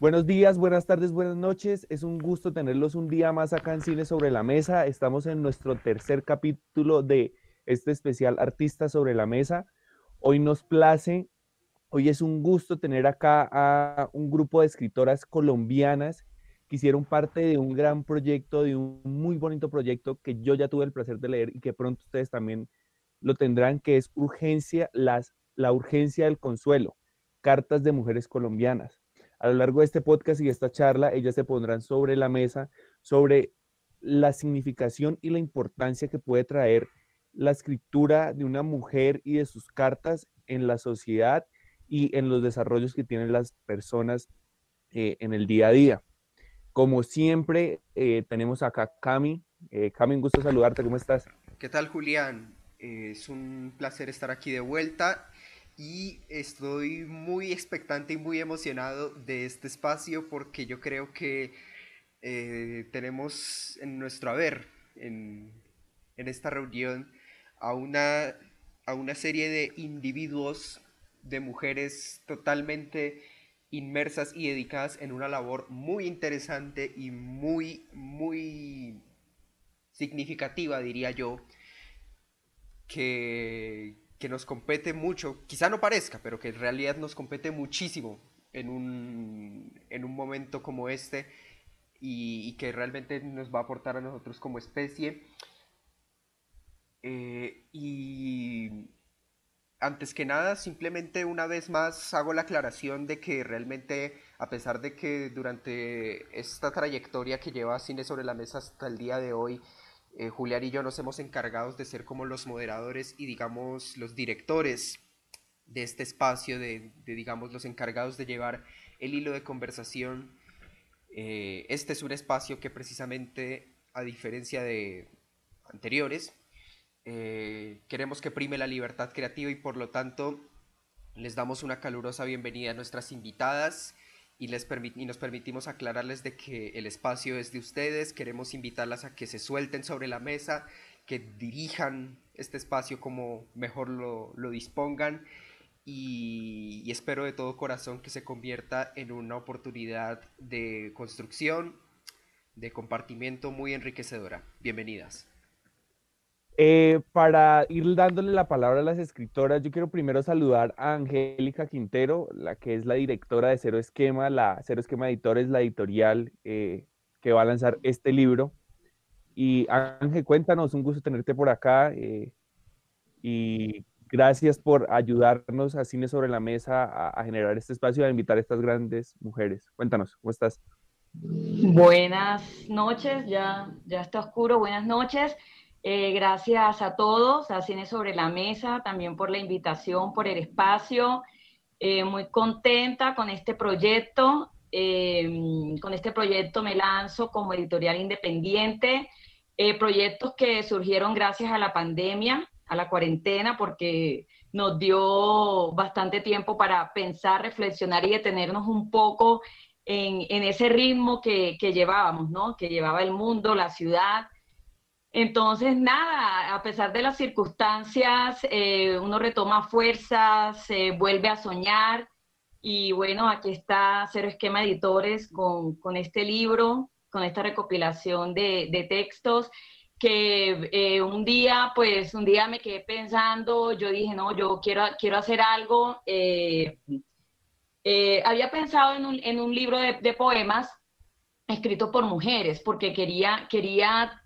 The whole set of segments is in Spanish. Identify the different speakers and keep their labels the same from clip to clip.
Speaker 1: Buenos días, buenas tardes, buenas noches. Es un gusto tenerlos un día más acá en Cine sobre la Mesa. Estamos en nuestro tercer capítulo de este especial Artista sobre la Mesa. Hoy nos place, hoy es un gusto tener acá a un grupo de escritoras colombianas que hicieron parte de un gran proyecto, de un muy bonito proyecto que yo ya tuve el placer de leer y que pronto ustedes también lo tendrán, que es Urgencia, las, la urgencia del consuelo, cartas de mujeres colombianas a lo largo de este podcast y esta charla, ellas se pondrán sobre la mesa sobre la significación y la importancia que puede traer la escritura de una mujer y de sus cartas en la sociedad y en los desarrollos que tienen las personas eh, en el día a día. Como siempre, eh, tenemos acá Cami. Eh, Cami, un gusto saludarte, ¿cómo estás?
Speaker 2: ¿Qué tal, Julián? es un placer estar aquí de vuelta y estoy muy expectante y muy emocionado de este espacio porque yo creo que eh, tenemos en nuestro haber, en, esta reunión, a una, a una serie de individuos, de mujeres totalmente inmersas y dedicadas en una labor muy interesante y muy, muy significativa, diría yo, que, que nos compete mucho, quizá no parezca, pero que en realidad nos compete muchísimo en un, en un momento como este y, que realmente nos va a aportar a nosotros como especie. Eh, y antes que nada, simplemente una vez más hago la aclaración de que realmente, a pesar de que durante esta trayectoria que lleva Cine sobre la Mesa hasta el día de hoy, eh, Julián y yo nos hemos encargado de ser como los moderadores y digamos los directores de este espacio, de, digamos los encargados de llevar el hilo de conversación. Eh, este es un espacio que precisamente, a diferencia de anteriores, eh, queremos que prime la libertad creativa y por lo tanto les damos una calurosa bienvenida a nuestras invitadas y, les y nos permitimos aclararles de que el espacio es de ustedes, queremos invitarlas a que se suelten sobre la mesa, que dirijan este espacio como mejor lo, dispongan y, y, espero de todo corazón que se convierta en una oportunidad de construcción, de compartimiento muy enriquecedora. Bienvenidas.
Speaker 1: Eh, para ir dándole la palabra a las escritoras, yo quiero primero saludar a Angélica Quintero, la que es la directora de Cero Esquema. La Cero Esquema Editor es la editorial eh, que va a lanzar este libro. Y Ángel, cuéntanos, un gusto tenerte por acá. Eh, y gracias por ayudarnos a Cine sobre la Mesa a, a generar este espacio y a invitar a estas grandes mujeres. Cuéntanos, ¿cómo estás?
Speaker 3: Buenas noches, ya, ya está oscuro, buenas noches. Eh, gracias a todos, a Cine sobre la Mesa, también por la invitación, por el espacio. Eh, muy contenta con este proyecto. Eh, con este proyecto me lanzo como editorial independiente. proyectos que surgieron gracias a la pandemia, a la cuarentena, porque nos dio bastante tiempo para pensar, reflexionar y detenernos un poco en, ese ritmo que, que llevábamos, ¿no? Que llevaba el mundo, la ciudad entonces, nada, a pesar de las circunstancias, eh, uno retoma fuerzas, se vuelve a soñar y bueno, aquí está Cero Esquema Editores con, este libro, con esta recopilación de, textos que eh, un día, pues un día me quedé pensando, yo dije, no, yo quiero, quiero hacer algo. Eh, había pensado en un, en un libro de, poemas escrito por mujeres, porque quería, quería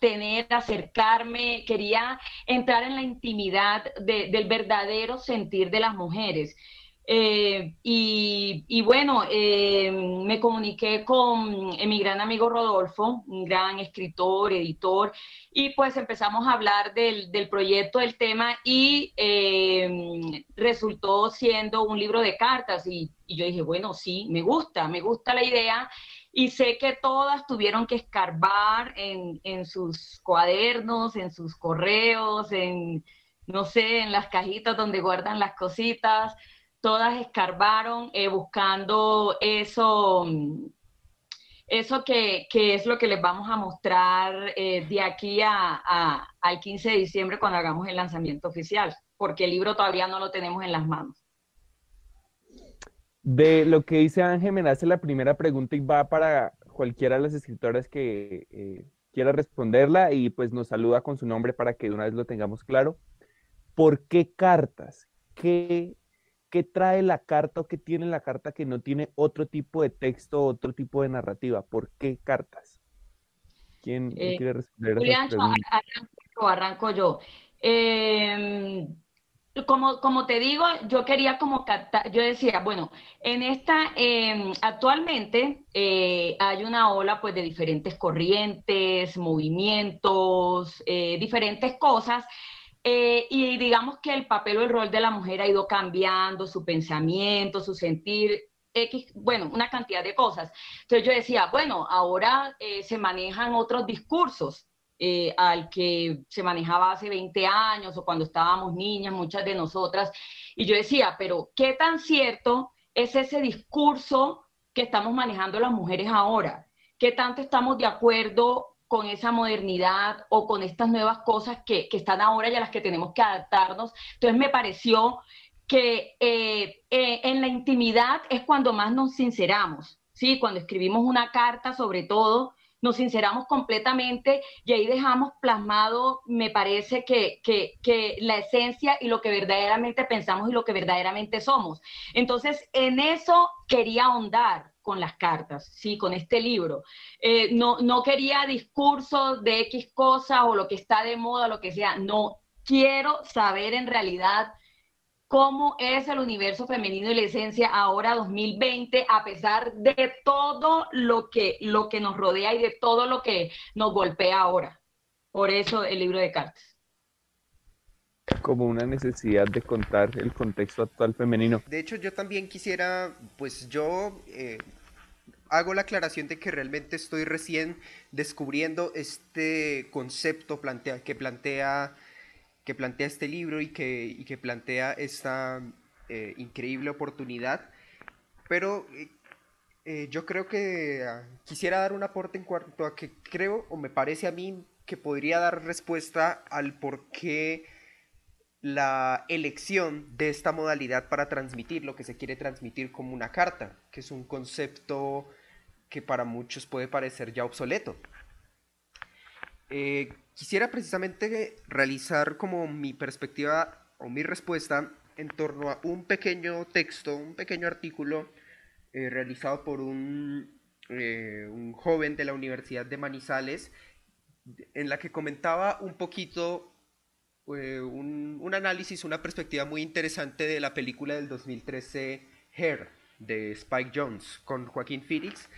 Speaker 3: tener, acercarme, quería entrar en la intimidad del verdadero sentir de las mujeres. Eh, y, bueno, eh, me comuniqué con mi gran amigo Rodolfo, un gran escritor, editor, y pues empezamos a hablar del, proyecto, del tema, y eh, resultó siendo un libro de cartas. Y yo dije, bueno, sí, me gusta, me gusta la idea. Y sé que todas tuvieron que escarbar en, en sus cuadernos, en sus correos, en, no sé, en las cajitas donde guardan las cositas. Todas escarbaron eh, buscando eso, eso que, que, es lo que les vamos a mostrar eh, de aquí a, a, al 15 de diciembre cuando hagamos el lanzamiento oficial, porque el libro todavía no lo tenemos en las manos.
Speaker 1: De lo que dice Ángel, me hace la primera pregunta y va para cualquiera de las escritoras que eh, quiera responderla y pues nos saluda con su nombre para que de una vez lo tengamos claro. ¿Por qué cartas? ¿Qué, qué trae la carta o qué tiene la carta que no tiene otro tipo de texto, otro tipo de narrativa? ¿Por qué cartas? ¿Quién,
Speaker 3: Eh,
Speaker 1: quiere responder
Speaker 3: Julián, arranco yo, arranco yo. Eh, como, como te digo, yo quería como captar, yo decía, bueno, en esta, eh, actualmente hay una ola pues de diferentes corrientes, movimientos, eh, diferentes cosas, eh, y digamos que el papel o el rol de la mujer ha ido cambiando, su pensamiento, su sentir, X, bueno, una cantidad de cosas. Entonces yo decía, bueno, ahora eh, se manejan otros discursos eh, al que se manejaba hace 20 años o cuando estábamos niñas, muchas de nosotras. Y yo decía, pero ¿qué tan cierto es ese discurso que estamos manejando las mujeres ahora? ¿Qué tanto estamos de acuerdo con esa modernidad o con estas nuevas cosas que, que están ahora y a las que tenemos que adaptarnos? Entonces me pareció que eh, eh, en la intimidad es cuando más nos sinceramos, ¿sí? Cuando escribimos una carta, sobre todo, nos sinceramos completamente y ahí dejamos plasmado, me parece que, que, la esencia y lo que verdaderamente pensamos y lo que verdaderamente somos. Entonces, en eso quería ahondar con las cartas, sí, con este libro. Eh, no, no quería discursos de X cosas o lo que está de moda, lo que sea, no, quiero saber en realidad cómo es el universo femenino y la esencia ahora 2020, a pesar de todo lo que, lo que nos rodea y de todo lo que nos golpea ahora. Por eso el libro de cartas.
Speaker 1: Como una necesidad de contar el contexto actual femenino.
Speaker 2: De hecho, yo también quisiera, pues yo eh, hago la aclaración de que realmente estoy recién descubriendo este concepto plantea, que plantea que plantea este libro y que, y que plantea esta eh, increíble oportunidad. Pero eh, eh, yo creo que uh, quisiera dar un aporte en cuanto a que creo o me parece a mí que podría dar respuesta al por qué la elección de esta modalidad para transmitir lo que se quiere transmitir como una carta, que es un concepto que para muchos puede parecer ya obsoleto. Quisiera precisamente realizar como mi perspectiva o mi respuesta en torno a un pequeño texto, un pequeño artículo eh, realizado por un, eh, un, joven de la Universidad de Manizales, en la que comentaba un poquito eh, un, un, análisis, una perspectiva muy interesante de la película del 2013 Hair de Spike Jones con Joaquín Phoenix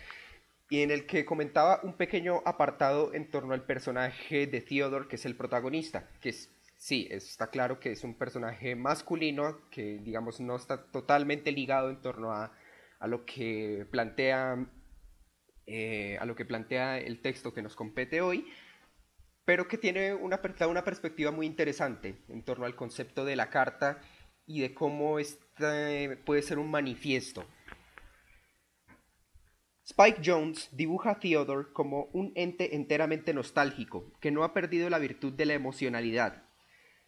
Speaker 2: y en el que comentaba un pequeño apartado en torno al personaje de Theodore, que es el protagonista, que es, sí, está claro que es un personaje masculino, que digamos no está totalmente ligado en torno a, a lo que plantea eh, a lo que plantea el texto que nos compete hoy, pero que tiene una, una perspectiva muy interesante en torno al concepto de la carta y de cómo este puede ser un manifiesto Spike Jones dibuja a Theodore como un ente enteramente nostálgico, que no ha perdido la virtud de la emocionalidad,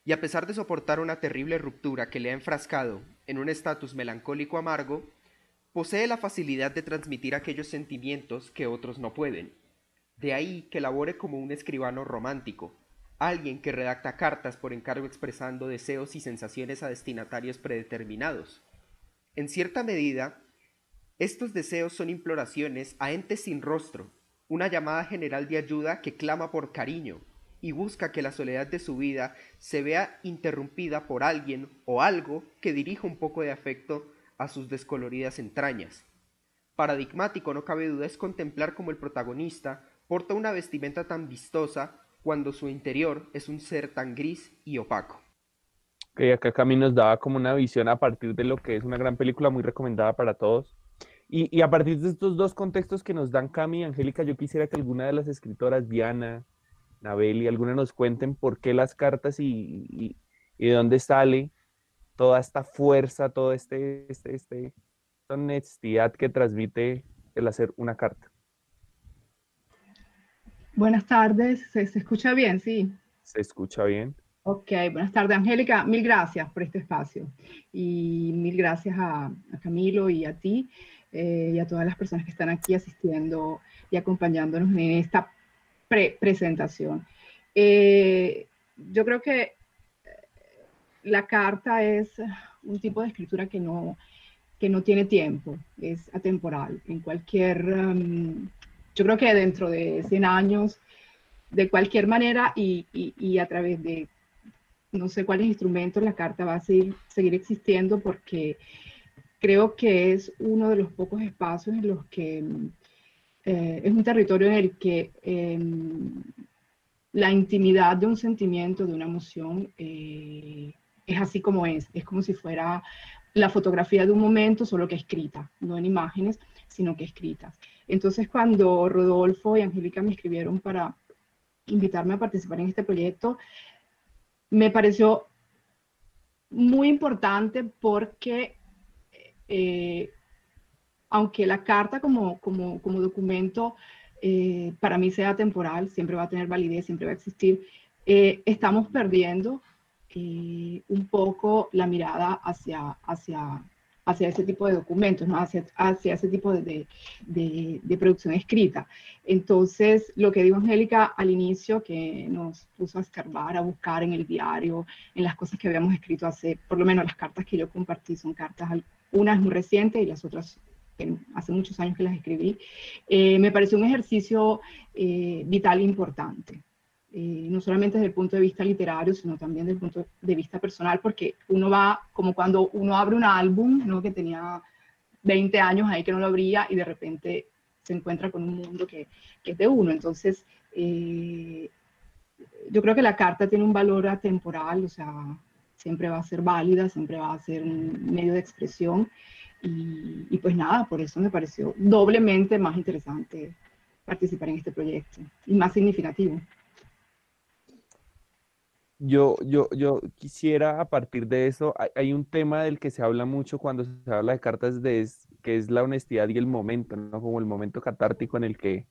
Speaker 2: y a pesar de soportar una terrible ruptura que le ha enfrascado en un estatus melancólico amargo, posee la facilidad de transmitir aquellos sentimientos que otros no pueden. De ahí que labore como un escribano romántico, alguien que redacta cartas por encargo expresando deseos y sensaciones a destinatarios predeterminados. En cierta medida, estos deseos son imploraciones a entes sin rostro, una llamada general de ayuda que clama por cariño y busca que la soledad de su vida se vea interrumpida por alguien o algo que dirija un poco de afecto a sus descoloridas entrañas. Paradigmático no cabe duda es contemplar como el protagonista porta una vestimenta tan vistosa cuando su interior es un ser tan gris y opaco.
Speaker 1: Que acá Cami nos daba como una visión a partir de lo que es una gran película muy recomendada para todos, y, y, a partir de estos dos contextos que nos dan Cami y Angélica, yo quisiera que alguna de las escritoras, Diana, Nabeli, alguna nos cuenten por qué las cartas y, y, y de dónde sale toda esta fuerza, toda este, este, este, esta honestidad que transmite el hacer una carta.
Speaker 4: Buenas tardes, ¿se, se escucha bien? Sí.
Speaker 1: Se escucha bien.
Speaker 4: Ok, buenas tardes, Angélica. Mil gracias por este espacio y mil gracias a, Camilo y a ti eh, y a todas las personas que están aquí asistiendo y acompañándonos en esta presentación. Eh, yo creo que la carta es un tipo de escritura que no, que no tiene tiempo, es atemporal. En cualquier, um, yo creo que dentro de 100 años, de cualquier manera y, y, a través de no sé cuáles instrumentos, la carta va a seguir, seguir existiendo porque creo que es uno de los pocos espacios en los que eh, es un territorio en el que em, la intimidad de un sentimiento, de una emoción, eh, es así como es, es como si fuera la fotografía de un momento, solo que escrita, no en imágenes, sino que escritas. Entonces, cuando Rodolfo y Angélica me escribieron para invitarme a participar en este proyecto, me pareció muy importante porque, eh, aunque la carta como, como, como documento eh, para mí sea temporal, siempre va a tener validez, siempre va a existir, eh, estamos perdiendo un poco la mirada hacia, hacia, hacia ese tipo de documentos, ¿no? hacia, hacia ese tipo de, de, de, producción escrita. Entonces, lo que dijo Angélica al inicio, que nos puso a escarbar, a buscar en el diario, en las cosas que habíamos escrito hace, por lo menos las cartas que yo compartí son cartas, unas muy recientes y las otras hace muchos años que las escribí, eh, me pareció un ejercicio eh, vital e importante. Eh, no solamente desde el punto de vista literario, sino también desde el punto de vista personal, porque uno va como cuando uno abre un álbum, ¿no? que tenía 20 años ahí que no lo abría y de repente se encuentra con un mundo que, que es de uno. Entonces, eh, yo creo que la carta tiene un valor atemporal, o sea, siempre va a ser válida, siempre va a ser un medio de expresión. Y, pues nada, por eso me pareció doblemente más interesante participar en este proyecto y más significativo.
Speaker 1: Yo, yo, yo quisiera a partir de eso, hay, un tema del que se habla mucho cuando se habla de cartas, de, que es la honestidad y el momento, ¿no? Como el momento catártico en el que,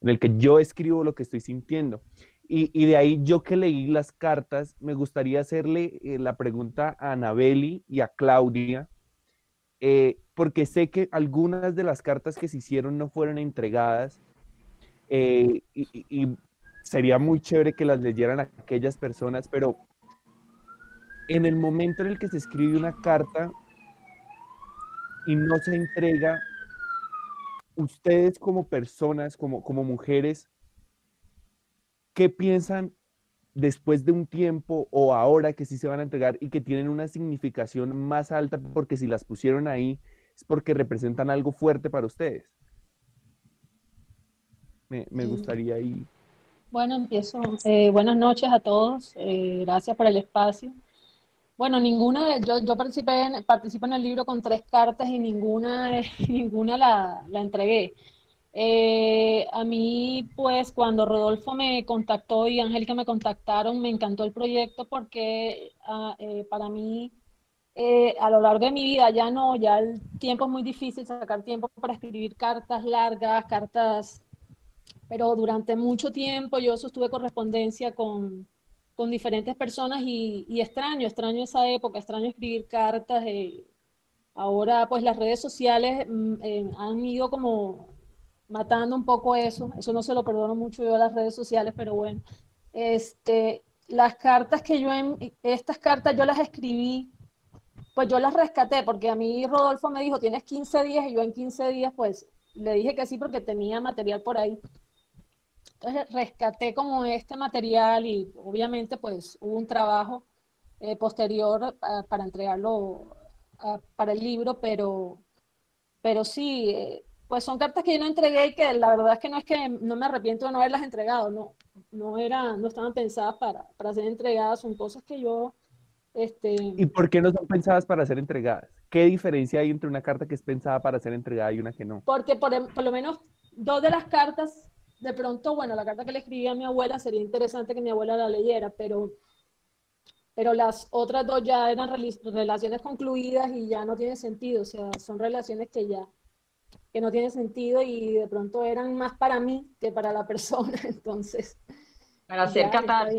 Speaker 1: en el que yo escribo lo que estoy sintiendo. Y, de ahí yo que leí las cartas, me gustaría hacerle eh, la pregunta a Anabeli y a Claudia, eh, porque sé que algunas de las cartas que se hicieron no fueron entregadas. Eh, y, y, sería muy chévere que las leyeran aquellas personas, pero en el momento en el que se escribe una carta y no se entrega, ustedes como personas, como, como mujeres, ¿qué piensan después de un tiempo o ahora que sí se van a entregar y que tienen una significación más alta porque si las pusieron ahí es porque representan algo fuerte para ustedes? Me, me gustaría ahí
Speaker 5: bueno, empiezo. Eh, buenas noches a todos. Eh, gracias por el espacio. Bueno, ninguna, yo, yo participé en, participo en el libro con tres cartas y ninguna, ninguna la, la entregué. Eh, a mí, pues, cuando Rodolfo me contactó y Angélica me contactaron, me encantó el proyecto porque ah, para mí, a lo largo de mi vida, ya no, ya el tiempo es muy difícil sacar tiempo para escribir cartas largas, cartas pero durante mucho tiempo yo sostuve correspondencia con, con diferentes personas y, extraño, extraño esa época, extraño escribir cartas. Eh, ahora pues las redes sociales mm, eh, han ido como matando un poco eso, eso no se lo perdono mucho yo a las redes sociales, pero bueno, este, las cartas que yo, estas cartas yo las escribí, pues yo las rescaté, porque a mí Rodolfo me dijo, tienes 15 días, y yo en 15 días pues le dije que sí porque tenía material por ahí. Entonces rescaté como este material y obviamente pues hubo un trabajo eh, posterior para entregarlo para el libro, pero, pero sí, eh, pues son cartas que yo no entregué y que la verdad es que no es que no me arrepiento de no haberlas entregado, no, no, era, no estaban pensadas para, para ser entregadas, son cosas que yo... Este...
Speaker 1: ¿Y por qué no son pensadas para ser entregadas? ¿Qué diferencia hay entre una carta que es pensada para ser entregada y una que no?
Speaker 5: Porque por, por lo menos dos de las cartas de pronto, bueno, la carta que le escribí a mi abuela sería interesante que mi abuela la leyera, pero, pero las otras dos ya eran relaciones concluidas y ya no tiene sentido, o sea, son relaciones que ya que no tienen sentido y de pronto eran más para mí que para la persona, entonces.
Speaker 3: Para hacer catar.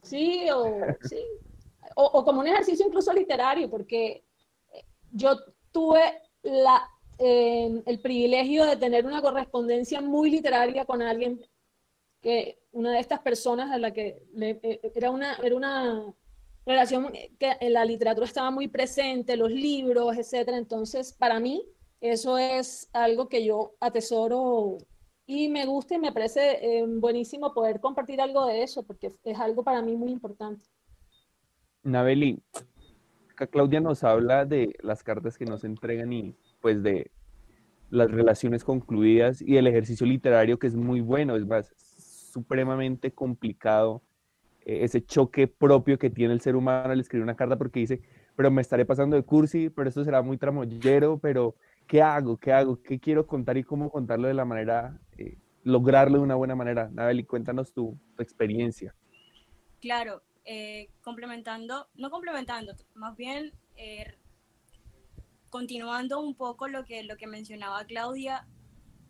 Speaker 5: Sí, o, sí. O, como un ejercicio incluso literario, porque yo tuve la, eh, el privilegio de tener una correspondencia muy literaria con alguien que una de estas personas a la que eh, era, una, era una relación que en la literatura estaba muy presente, los libros, etcétera. Entonces, para mí, eso es algo que yo atesoro y me gusta y me parece eh, buenísimo poder compartir algo de eso, porque es algo para mí muy importante.
Speaker 1: Nabeli, Claudia nos habla de las cartas que nos entregan y pues de las relaciones concluidas y el ejercicio literario que es muy bueno, es más, supremamente complicado eh, ese choque propio que tiene el ser humano al escribir una carta porque dice, pero me estaré pasando de cursi, pero esto será muy tramollero, pero ¿qué hago? ¿Qué hago? ¿Qué quiero contar y cómo contarlo de la manera, eh, lograrlo de una buena manera? Nabeli, cuéntanos tu, experiencia.
Speaker 6: Claro, eh, complementando, no complementando, más bien continuando un poco lo que, lo que mencionaba Claudia,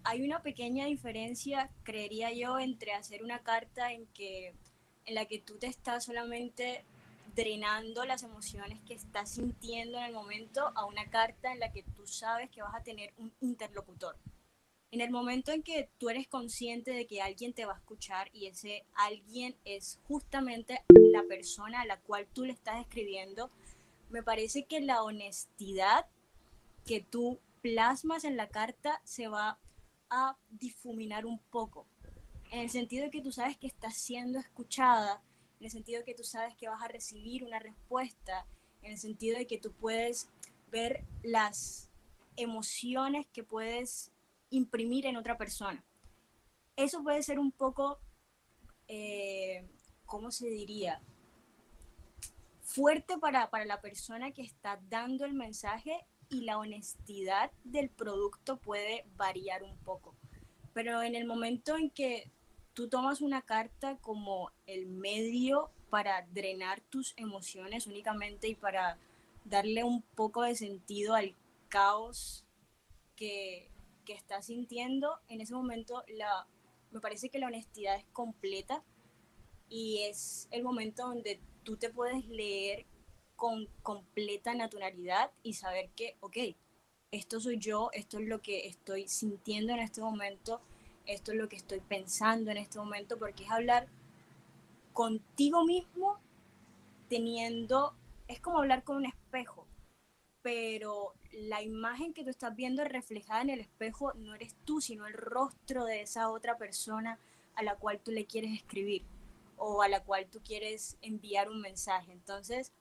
Speaker 6: hay una pequeña diferencia, creería yo, entre hacer una carta en, que, en la que tú te estás solamente drenando las emociones que estás sintiendo en el momento a una carta en la que tú sabes que vas a tener un interlocutor. En el momento en que tú eres consciente de que alguien te va a escuchar y ese alguien es justamente la persona a la cual tú le estás escribiendo, me parece que la honestidad que tú plasmas en la carta se va a difuminar un poco, en el sentido de que tú sabes que estás siendo escuchada, en el sentido de que tú sabes que vas a recibir una respuesta, en el sentido de que tú puedes ver las emociones que puedes imprimir en otra persona. Eso puede ser un poco, eh, ¿cómo se diría? Fuerte para, para la persona que está dando el mensaje y la honestidad del producto puede variar un poco. Pero en el momento en que tú tomas una carta como el medio para drenar tus emociones únicamente y para darle un poco de sentido al caos que, que estás sintiendo, en ese momento la, me parece que la honestidad es completa y es el momento donde tú te puedes leer con completa naturalidad y saber que, ok, esto soy yo, esto es lo que estoy sintiendo en este momento, esto es lo que estoy pensando en este momento, porque es hablar contigo mismo teniendo, es como hablar con un espejo, pero la imagen que tú estás viendo reflejada en el espejo no eres tú, sino el rostro de esa otra persona a la cual tú le quieres escribir o a la cual tú quieres enviar un mensaje. Entonces,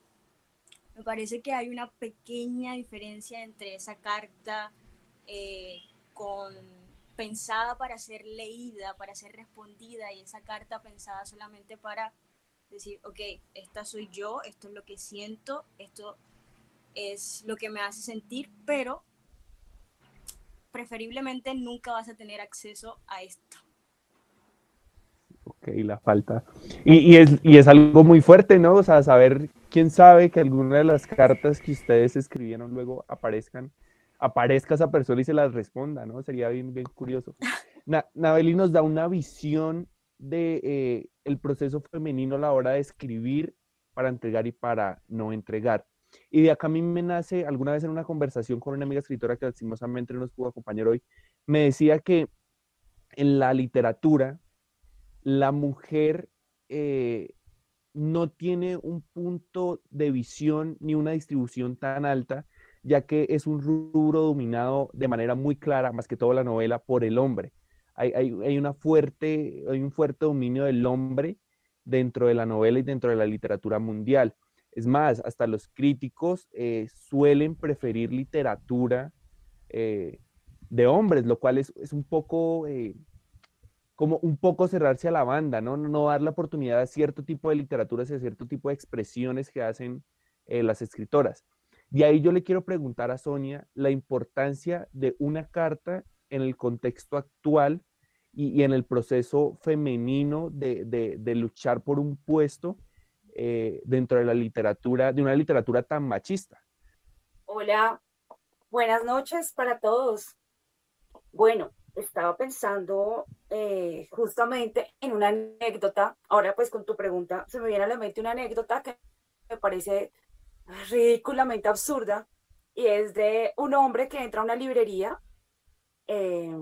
Speaker 6: me parece que hay una pequeña diferencia entre esa carta eh, con, pensada para ser leída, para ser respondida, y esa carta pensada solamente para decir, ok, esta soy yo, esto es lo que siento, esto es lo que me hace sentir, pero preferiblemente nunca vas a tener acceso a esto.
Speaker 1: Ok, la falta. Y, y, es, y es algo muy fuerte, ¿no? O sea, saber quién sabe que alguna de las cartas que ustedes escribieron luego aparezcan, aparezca esa persona y se las responda, ¿no? Sería bien, curioso. Na, Nabeli nos da una visión de eh, el proceso femenino a la hora de escribir para entregar y para no entregar. Y de acá a mí me nace, alguna vez en una conversación con una amiga escritora que lastimosamente no nos pudo acompañar hoy, me decía que en la literatura la mujer eh, no tiene un punto de visión ni una distribución tan alta, ya que es un rubro dominado de manera muy clara, más que todo la novela, por el hombre. Hay, una fuerte, hay un fuerte dominio del hombre dentro de la novela y dentro de la literatura mundial. Es más, hasta los críticos eh, suelen preferir literatura eh, de hombres, lo cual es, un poco eh, como un poco cerrarse a la banda, ¿no? No dar la oportunidad a cierto tipo de literaturas y a cierto tipo de expresiones que hacen las escritoras. Y ahí yo le quiero preguntar a Sonia la importancia de una carta en el contexto actual y, en el proceso femenino de, luchar por un puesto eh, dentro de la literatura, de una literatura tan machista.
Speaker 7: Hola, buenas noches para todos. Bueno, estaba pensando eh, justamente en una anécdota. Ahora pues con tu pregunta se me viene a la mente una anécdota que me parece ridículamente absurda y es de un hombre que entra a una librería eh,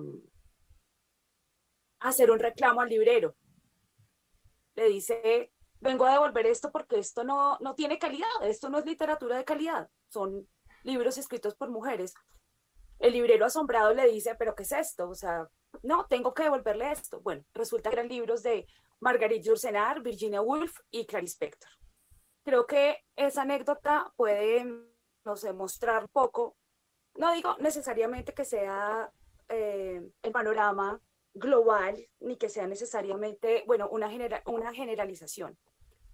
Speaker 7: a hacer un reclamo al librero. Le dice, vengo a devolver esto porque esto no, no tiene calidad, esto no es literatura de calidad, son libros escritos por mujeres. El librero asombrado le dice, pero ¿qué es esto? O sea, no, tengo que devolverle esto. Bueno, resulta que eran libros de Marguerite Yourcenar, Virginia Woolf y Clarice Spector. Creo que esa anécdota puede, no sé, mostrar poco, no digo necesariamente que sea eh, el panorama global, ni que sea necesariamente, bueno, una, una generalización,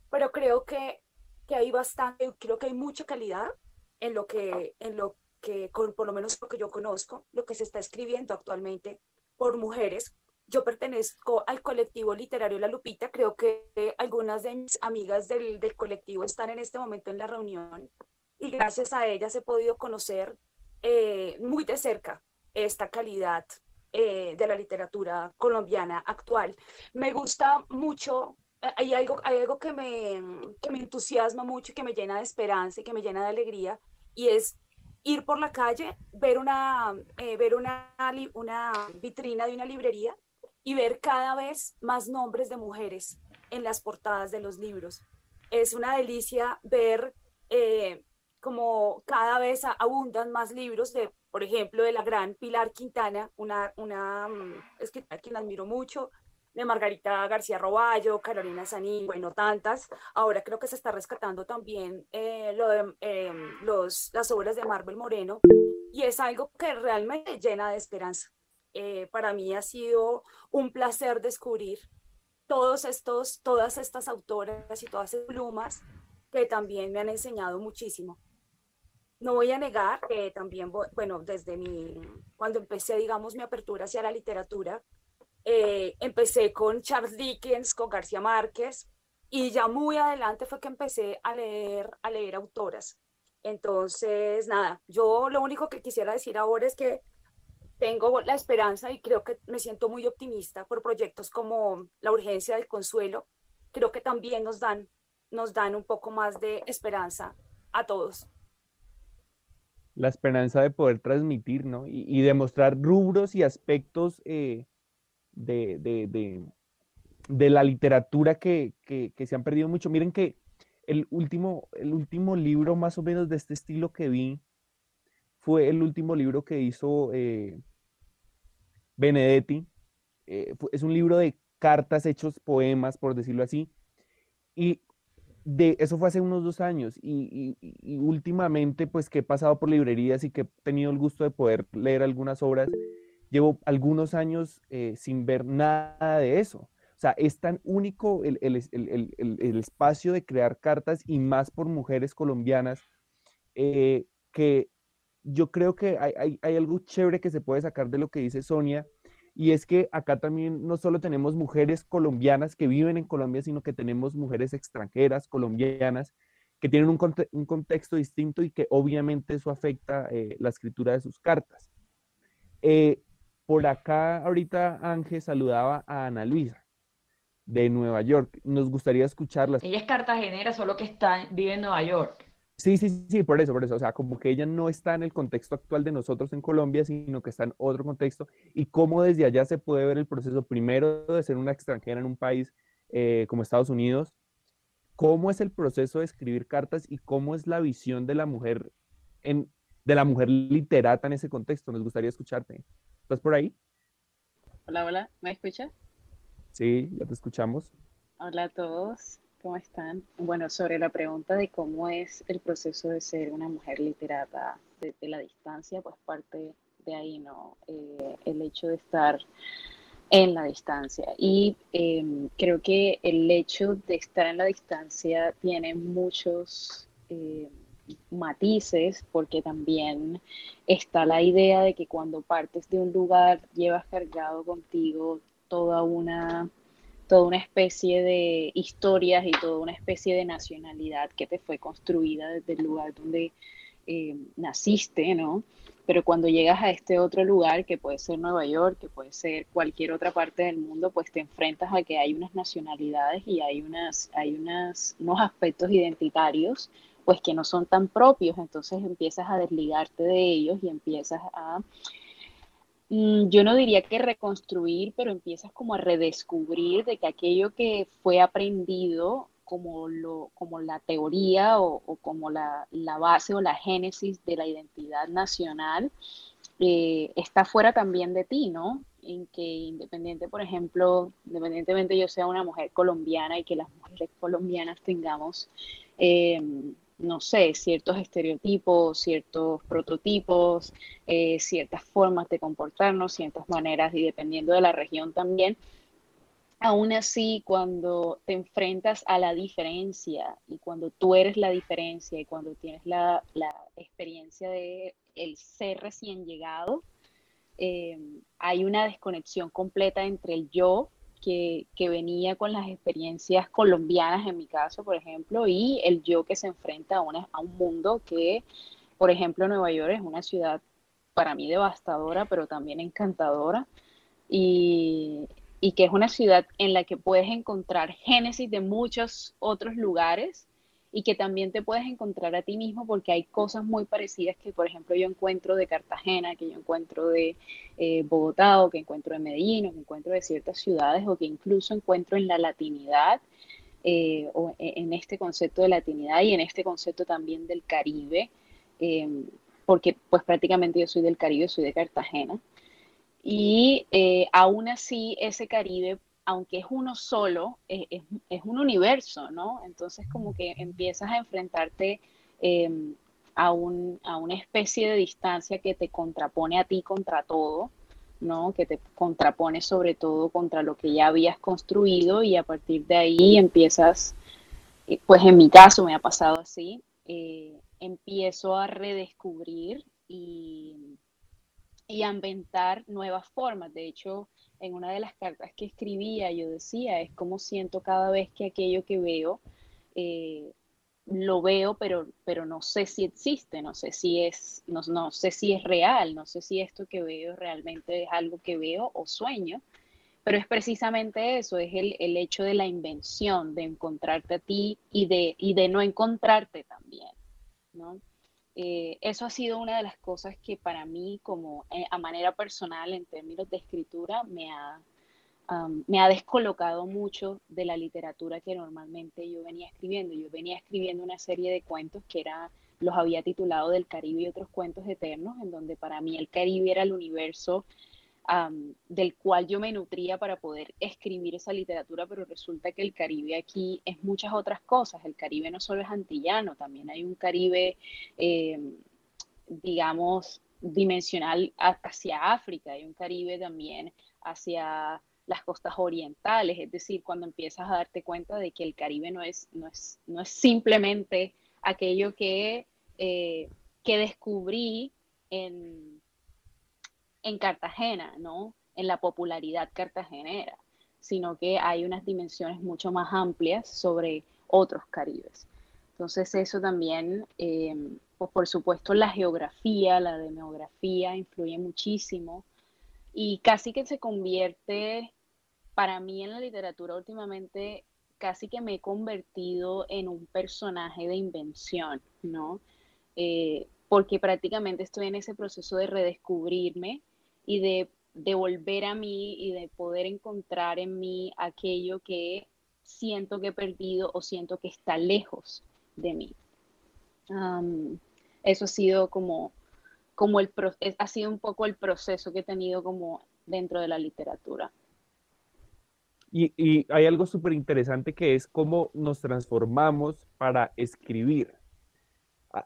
Speaker 7: pero creo que, que hay bastante, creo que hay mucha calidad en lo que, en lo que con, por lo menos lo que yo conozco, lo que se está escribiendo actualmente por mujeres. Yo pertenezco al colectivo literario La Lupita, creo que algunas de mis amigas del, del colectivo están en este momento en la reunión y gracias a ellas he podido conocer eh, muy de cerca esta calidad eh, de la literatura colombiana actual. Me gusta mucho, eh, hay algo, hay algo que, me, que me entusiasma mucho y que me llena de esperanza y que me llena de alegría y es ir por la calle, ver una, eh, ver una, una vitrina de una librería y ver cada vez más nombres de mujeres en las portadas de los libros. Es una delicia ver eh, como cada vez abundan más libros de, por ejemplo, de la gran Pilar Quintana, una, una mm, escritora a quien admiro mucho, de Margarita García Roballo, Carolina Sanín, bueno, tantas. Ahora creo que se está rescatando también eh, em, los, las obras de Marvel Moreno y es algo que realmente llena de esperanza. Eh, para mí ha sido un placer descubrir todos estos, todas estas autoras y todas esas plumas que también me han enseñado muchísimo. No voy a negar que también, bueno, desde mi, cuando empecé, digamos, mi apertura hacia la literatura, eh, empecé con Charles Dickens, con García Márquez, y ya muy adelante fue que empecé a leer, a leer autoras. Entonces, nada, yo lo único que quisiera decir ahora es que tengo la esperanza y creo que me siento muy optimista por proyectos como La urgencia del consuelo. Creo que también nos dan, nos dan un poco más de esperanza a todos.
Speaker 1: La esperanza de poder transmitir, ¿no? Y, demostrar rubros y aspectos eh, de, la literatura que, se han perdido mucho. Miren que el último, el último libro más o menos de este estilo que vi fue el último libro que hizo eh, Benedetti. Eh, es un libro de cartas hechos poemas, por decirlo así. Y de eso fue hace unos dos años. Y, últimamente, pues que he pasado por librerías y que he tenido el gusto de poder leer algunas obras, llevo algunos años eh, sin ver nada de eso. O sea, es tan único el, espacio de crear cartas y más por mujeres colombianas eh, que yo creo que hay, algo chévere que se puede sacar de lo que dice Sonia y es que acá también no solo tenemos mujeres colombianas que viven en Colombia, sino que tenemos mujeres extranjeras colombianas que tienen un, contexto distinto y que obviamente eso afecta eh, la escritura de sus cartas. Por acá ahorita Ángel saludaba a Ana Luisa de Nueva York. Nos gustaría escucharla.
Speaker 3: Ella es cartagenera, solo que está, vive en Nueva York.
Speaker 1: Sí, sí, sí, por eso, por eso. O sea, como que ella no está en el contexto actual de nosotros en Colombia, sino que está en otro contexto. Y cómo desde allá se puede ver el proceso primero de ser una extranjera en un país eh, como Estados Unidos. ¿Cómo es el proceso de escribir cartas y cómo es la visión de la mujer en, de la mujer literata en ese contexto? Nos gustaría escucharte. ¿Estás por ahí?
Speaker 8: Hola, hola, ¿me escuchas?
Speaker 1: Sí, ya te escuchamos.
Speaker 8: Hola a todos, ¿cómo están? Bueno, sobre la pregunta de cómo es el proceso de ser una mujer literata desde la distancia, pues parte de ahí, ¿no? Eh, el hecho de estar en la distancia. Y em, creo que el hecho de estar en la distancia tiene muchos... Eh, matices, porque también está la idea de que cuando partes de un lugar llevas cargado contigo toda una, toda una especie de historias y toda una especie de nacionalidad que te fue construida desde el lugar donde eh, naciste, ¿no? pero cuando llegas a este otro lugar, que puede ser Nueva York, que puede ser cualquier otra parte del mundo, pues te enfrentas a que hay unas nacionalidades y hay, unas, hay unas, unos aspectos identitarios pues que no son tan propios, entonces empiezas a desligarte de ellos y empiezas a, yo no diría que reconstruir, pero empiezas como a redescubrir de que aquello que fue aprendido como, lo, como la teoría o, como la, base o la génesis de la identidad nacional, eh, está fuera también de ti, ¿no? En que independiente, por ejemplo, independientemente yo sea una mujer colombiana y que las mujeres colombianas tengamos, eh, no sé, ciertos estereotipos, ciertos prototipos, eh, ciertas formas de comportarnos, ciertas maneras y dependiendo de la región también, Aún así, cuando te enfrentas a la diferencia y cuando tú eres la diferencia y cuando tienes la, experiencia de el ser recién llegado, eh, hay una desconexión completa entre el yo que, venía con las experiencias colombianas, en mi caso, por ejemplo, y el yo que se enfrenta a, a un mundo que, por ejemplo, Nueva York es una ciudad para mí devastadora, pero también encantadora. Y, y que es una ciudad en la que puedes encontrar génesis de muchos otros lugares y que también te puedes encontrar a ti mismo porque hay cosas muy parecidas que, por ejemplo, yo encuentro de Cartagena, que yo encuentro de eh, Bogotá o que encuentro de Medellín o que encuentro de ciertas ciudades o que incluso encuentro en la latinidad eh, o e, en este concepto de latinidad y en este concepto también del Caribe, eh, porque pues prácticamente yo soy del Caribe, soy de Cartagena. Y eh, aún así, ese Caribe, aunque es uno solo, es, un universo, ¿no? Entonces como que empiezas a enfrentarte em, a, a una especie de distancia que te contrapone a ti contra todo, ¿no? Que te contrapone sobre todo contra lo que ya habías construido y a partir de ahí empiezas, eh, pues en mi caso me ha pasado así, eh, empiezo a redescubrir y y a inventar nuevas formas. De hecho, en una de las cartas que escribía yo decía, es como siento cada vez que aquello que veo, eh, lo veo, pero, pero no sé si existe, no sé si es, no, no, sé si es real, no sé si esto que veo realmente es algo que veo o sueño, pero es precisamente eso, es el, el hecho de la invención, de encontrarte a ti y de, y de no encontrarte también, ¿no? Eh, eso ha sido una de las cosas que para mí, como eh, a manera personal, en términos de escritura, me ha, me ha descolocado mucho de la literatura que normalmente yo venía escribiendo. Yo venía escribiendo una serie de cuentos que era, los había titulado Del Caribe y otros cuentos eternos, en donde para mí el Caribe era el universo del cual yo me nutría para poder escribir esa literatura, pero resulta que el Caribe aquí es muchas otras cosas. El Caribe no solo es antillano, también hay un Caribe, eh, digamos, dimensional hacia África, hay un Caribe también hacia las costas orientales, es decir, cuando empiezas a darte cuenta de que el Caribe no es, no es, no es simplemente aquello que, eh, que descubrí en, en Cartagena, ¿no? En la popularidad cartagenera, sino que hay unas dimensiones mucho más amplias sobre otros caribes. Entonces eso también, em, pues por supuesto la geografía, la demografía influye muchísimo y casi que se convierte, para mí en la literatura últimamente, casi que me he convertido en un personaje de invención, ¿no? Eh, porque prácticamente estoy en ese proceso de redescubrirme y de, volver a mí y de poder encontrar en mí aquello que siento que he perdido o siento que está lejos de mí. eso ha sido como, como el, ha sido un poco el proceso que he tenido como dentro de la literatura.
Speaker 1: Y, y hay algo súper interesante que es cómo nos transformamos para escribir.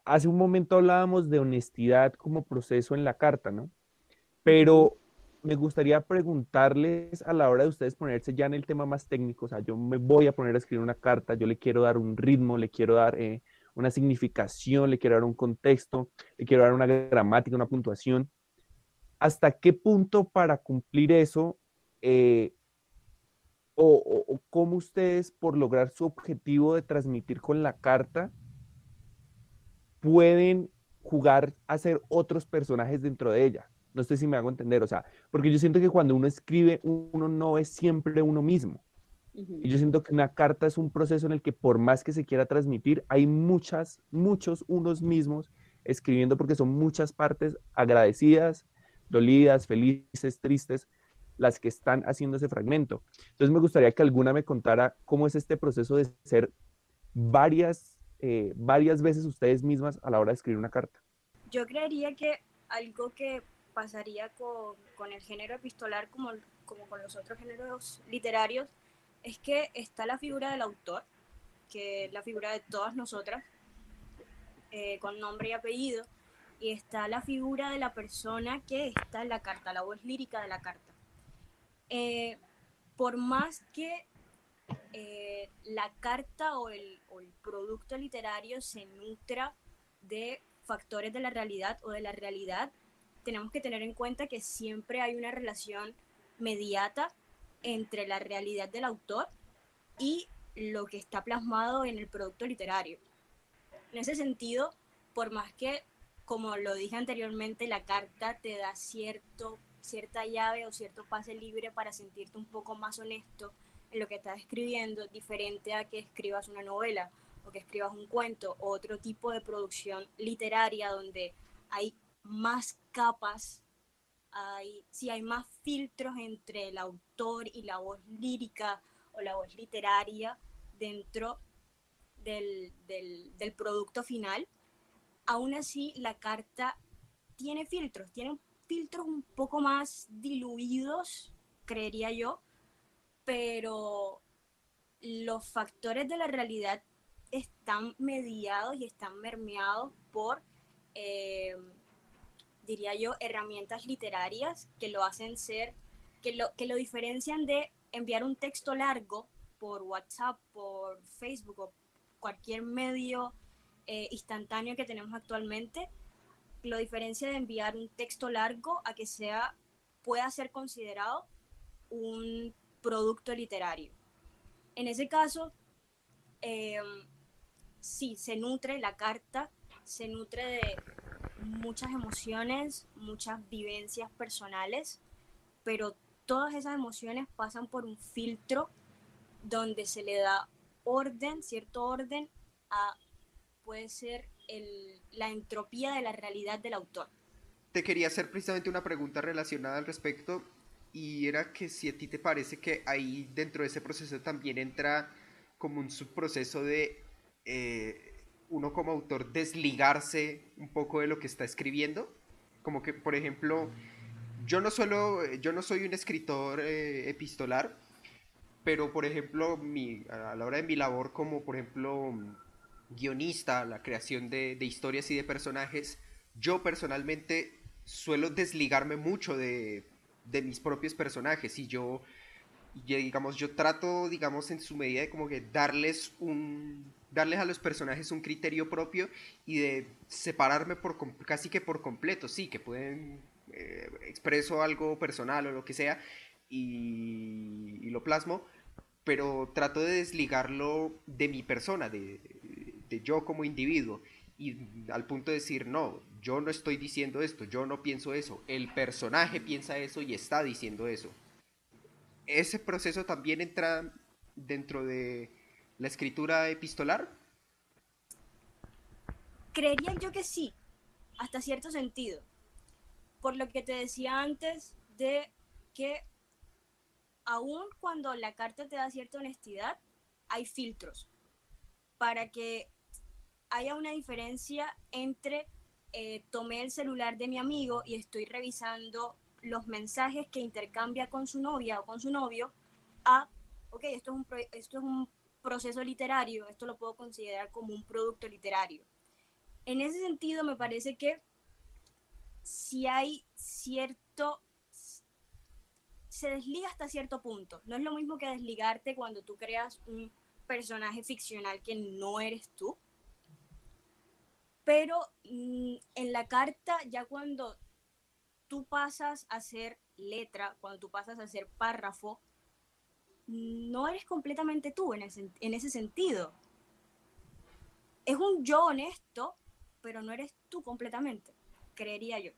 Speaker 1: Hace un momento hablábamos de honestidad como proceso en la carta, ¿no? Pero me gustaría preguntarles a la hora de ustedes ponerse ya en el tema más técnico, o sea, yo me voy a poner a escribir una carta, yo le quiero dar un ritmo, le quiero dar eh, una significación, le quiero dar un contexto, le quiero dar una gramática, una puntuación. ¿Hasta qué punto para cumplir eso eh, o, o, cómo ustedes por lograr su objetivo de transmitir con la carta pueden jugar a ser otros personajes dentro de ella. No sé si me hago entender, o sea, porque yo siento que cuando uno escribe, uno no es siempre uno mismo. Y yo siento que una carta es un proceso en el que por más que se quiera transmitir, hay muchas, muchos unos mismos escribiendo porque son muchas partes agradecidas, dolidas, felices, tristes, las que están haciendo ese fragmento. Entonces me gustaría que alguna me contara cómo es este proceso de ser varias, eh, varias veces ustedes mismas a la hora de escribir una carta.
Speaker 6: Yo creería que algo que pasaría con, con el género epistolar como, como con los otros géneros literarios es que está la figura del autor, que es la figura de todas nosotras, eh, con nombre y apellido, y está la figura de la persona que está en la carta, la voz lírica de la carta. Eh, por más que eh, la carta o el, o el producto literario se nutra de factores de la realidad o de la realidad, tenemos que tener en cuenta que siempre hay una relación mediata entre la realidad del autor y lo que está plasmado en el producto literario. En ese sentido, por más que, como lo dije anteriormente, la carta te da cierto, cierta llave o cierto pase libre para sentirte un poco más honesto en lo que estás escribiendo, diferente a que escribas una novela o que escribas un cuento o otro tipo de producción literaria donde hay más capas hay, si hay más filtros entre el autor y la voz lírica o la voz literaria dentro del, del, producto final, aún así la carta tiene filtros, tiene filtros un poco más diluidos, creería yo, pero los factores de la realidad están mediados y están mermeados por eh, diría yo, herramientas literarias que lo hacen ser, que lo, que lo diferencian de enviar un texto largo por WhatsApp, por Facebook o cualquier medio eh, instantáneo que tenemos actualmente, lo diferencia de enviar un texto largo a que sea, pueda ser considerado un producto literario. En ese caso, eh, sí, se nutre la carta, se nutre de, muchas emociones, muchas vivencias personales, pero todas esas emociones pasan por un filtro donde se le da orden, cierto orden, a puede ser el, la entropía de la realidad del autor.
Speaker 2: Te quería hacer precisamente una pregunta relacionada al respecto y era que si a ti te parece que ahí dentro de ese proceso también entra como un subproceso de eh, uno como autor desligarse un poco de lo que está escribiendo. Como que, por ejemplo, yo no, solo, yo no soy un escritor eh, epistolar, pero por ejemplo, mi, a la hora de mi labor como, por ejemplo, guionista, la creación de, de historias y de personajes, yo personalmente suelo desligarme mucho de, de mis propios personajes y yo, digamos, yo trato, digamos, en su medida de como que darles un, darles a los personajes un criterio propio y de separarme por casi que por completo, sí, que pueden eh, expreso algo personal o lo que sea y, lo plasmo, pero trato de desligarlo de mi persona, de, de yo como individuo y al punto de decir, no, yo no estoy diciendo esto, yo no pienso eso, el personaje piensa eso y está diciendo eso. Ese proceso también entra dentro de la escritura epistolar?
Speaker 6: Creería yo que sí, hasta cierto sentido. Por lo que te decía antes de que aun cuando la carta te da cierta honestidad, hay filtros para que haya una diferencia entre eh, tomé el celular de mi amigo y estoy revisando los mensajes que intercambia con su novia o con su novio a, ok, esto es un, esto es un proceso literario, esto lo puedo considerar como un producto literario. En ese sentido, me parece que si hay cierto, se desliga hasta cierto punto. No es lo mismo que desligarte cuando tú creas un personaje ficcional que no eres tú. Pero mm, en la carta, ya cuando tú pasas a ser letra, cuando tú pasas a ser párrafo, no eres completamente tú en, ese sentido. Es un yo honesto, pero no eres tú completamente, creería yo.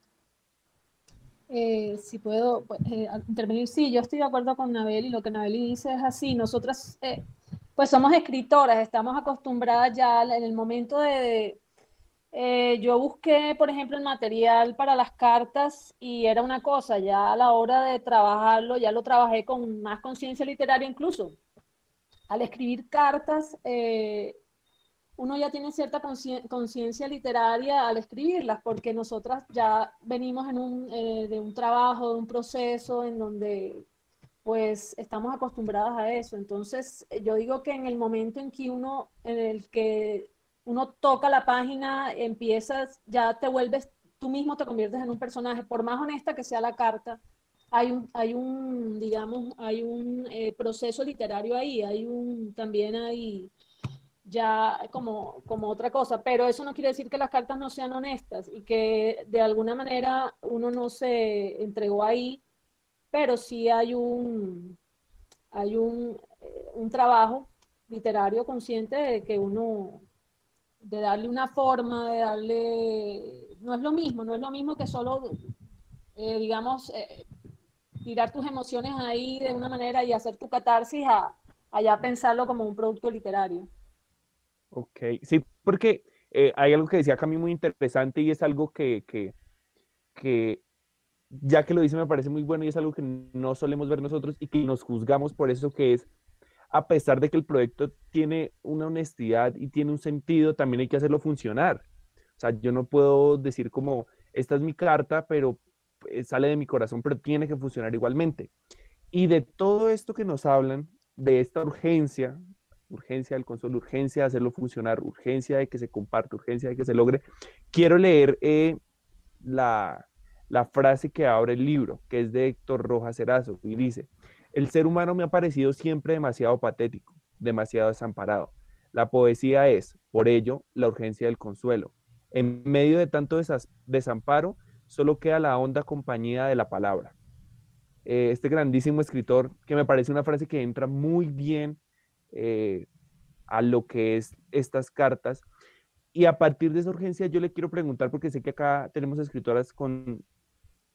Speaker 5: Eh, si puedo pues, eh, intervenir, sí, yo estoy de acuerdo con Nabeli, lo que Nabeli dice es así, nosotras eh, pues somos escritoras, estamos acostumbradas ya en el momento de, eh, yo busqué, por ejemplo, el material para las cartas y era una cosa, ya a la hora de trabajarlo, ya lo trabajé con más conciencia literaria incluso. Al escribir cartas, eh, uno ya tiene cierta conciencia literaria al escribirlas, porque nosotras ya venimos en un, eh, de un trabajo, de un proceso en donde pues estamos acostumbradas a eso. Entonces, yo digo que en el momento en que uno, en el que uno toca la página, empiezas, ya te vuelves, tú mismo te conviertes en un personaje, por más honesta que sea la carta, hay un, hay un digamos, hay un eh, proceso literario ahí, hay un, también hay ya como, como otra cosa, pero eso no quiere decir que las cartas no sean honestas y que de alguna manera uno no se entregó ahí, pero sí hay un, hay un, eh, un trabajo literario consciente de que uno de darle una forma, de darle, no es lo mismo, no es lo mismo que solo, eh, digamos, eh, tirar tus emociones ahí de una manera y hacer tu catarsis a, ya pensarlo como un producto literario.
Speaker 1: Ok, sí, porque eh, hay algo que decía Cami muy interesante y es algo que, que, que, ya que lo dice me parece muy bueno y es algo que no solemos ver nosotros y que nos juzgamos por eso que es a pesar de que el proyecto tiene una honestidad y tiene un sentido, también hay que hacerlo funcionar. O sea, yo no puedo decir como, esta es mi carta, pero eh, sale de mi corazón, pero tiene que funcionar igualmente. Y de todo esto que nos hablan, de esta urgencia, urgencia del consuelo, urgencia de hacerlo funcionar, urgencia de que se comparte, urgencia de que se logre, quiero leer eh, la, la frase que abre el libro, que es de Héctor Rojas Erazo, y dice, el ser humano me ha parecido siempre demasiado patético, demasiado desamparado. La poesía es, por ello, la urgencia del consuelo. En medio de tanto desamparo, solo queda la honda compañía de la palabra. Eh, este grandísimo escritor, que me parece una frase que entra muy bien eh, a lo que es estas cartas. Y a partir de esa urgencia yo le quiero preguntar, porque sé que acá tenemos escritoras con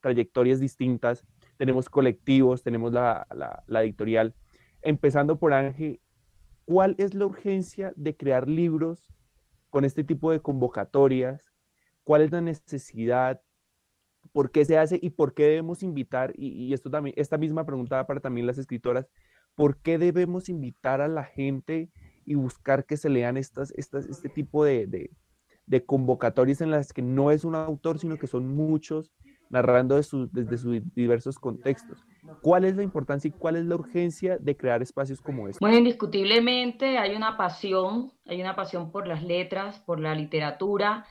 Speaker 1: trayectorias distintas, tenemos colectivos, tenemos la, editorial. Empezando por Ángel, ¿cuál es la urgencia de crear libros con este tipo de convocatorias? ¿Cuál es la necesidad? ¿Por qué se hace y por qué debemos invitar? Y, esto también, esta misma pregunta para también las escritoras, ¿por qué debemos invitar a la gente y buscar que se lean estas, estas, este tipo de, de convocatorias en las que no es un autor, sino que son muchos narrando desde sus diversos contextos. ¿Cuál es la importancia y cuál es la urgencia de crear espacios como este?
Speaker 3: Bueno, indiscutiblemente hay una pasión, hay una pasión por las letras, por la literatura.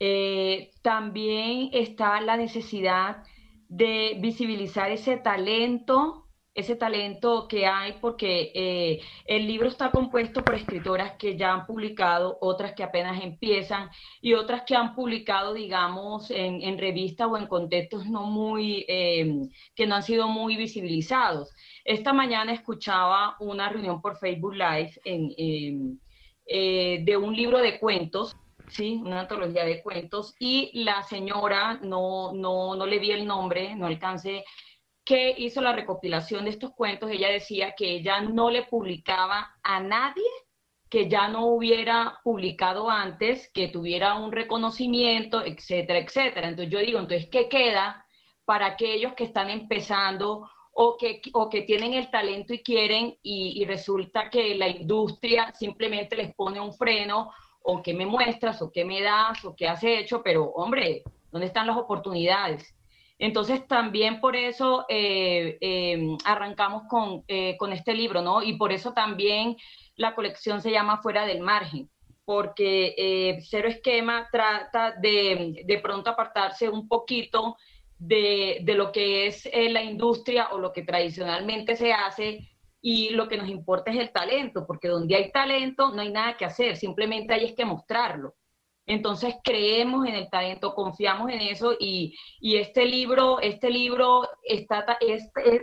Speaker 3: Eh, también está la necesidad de visibilizar ese talento ese talento que hay, porque eh, el libro está compuesto por escritoras que ya han publicado, otras que apenas empiezan y otras que han publicado, digamos, en, en revistas o en contextos no muy, em, que no han sido muy visibilizados. Esta mañana escuchaba una reunión por Facebook Live en, eh, de un libro de cuentos sí, una antología de cuentos, y la señora, no, no, no le vi el nombre, no alcancé, que hizo la recopilación de estos cuentos, ella decía que ella no le publicaba a nadie que ya no hubiera publicado antes, que tuviera un reconocimiento, etcétera, etcétera. Entonces yo digo, entonces, ¿qué queda para aquellos que están empezando o que, o que tienen el talento y quieren y, y resulta que la industria simplemente les pone un freno o qué me muestras o qué me das o qué has hecho, pero hombre, ¿dónde están las oportunidades? Entonces también por eso eh, em, arrancamos eh, con, este libro, ¿no? Y por eso también la colección se llama Fuera del Margen, porque eh, Cero Esquema trata de, de pronto apartarse un poquito de, de lo que es la industria o lo que tradicionalmente se hace y lo que nos importa es el talento, porque donde hay talento no hay nada que hacer, simplemente hay es que mostrarlo. Entonces creemos en el talento, confiamos en eso y, este libro, este libro está,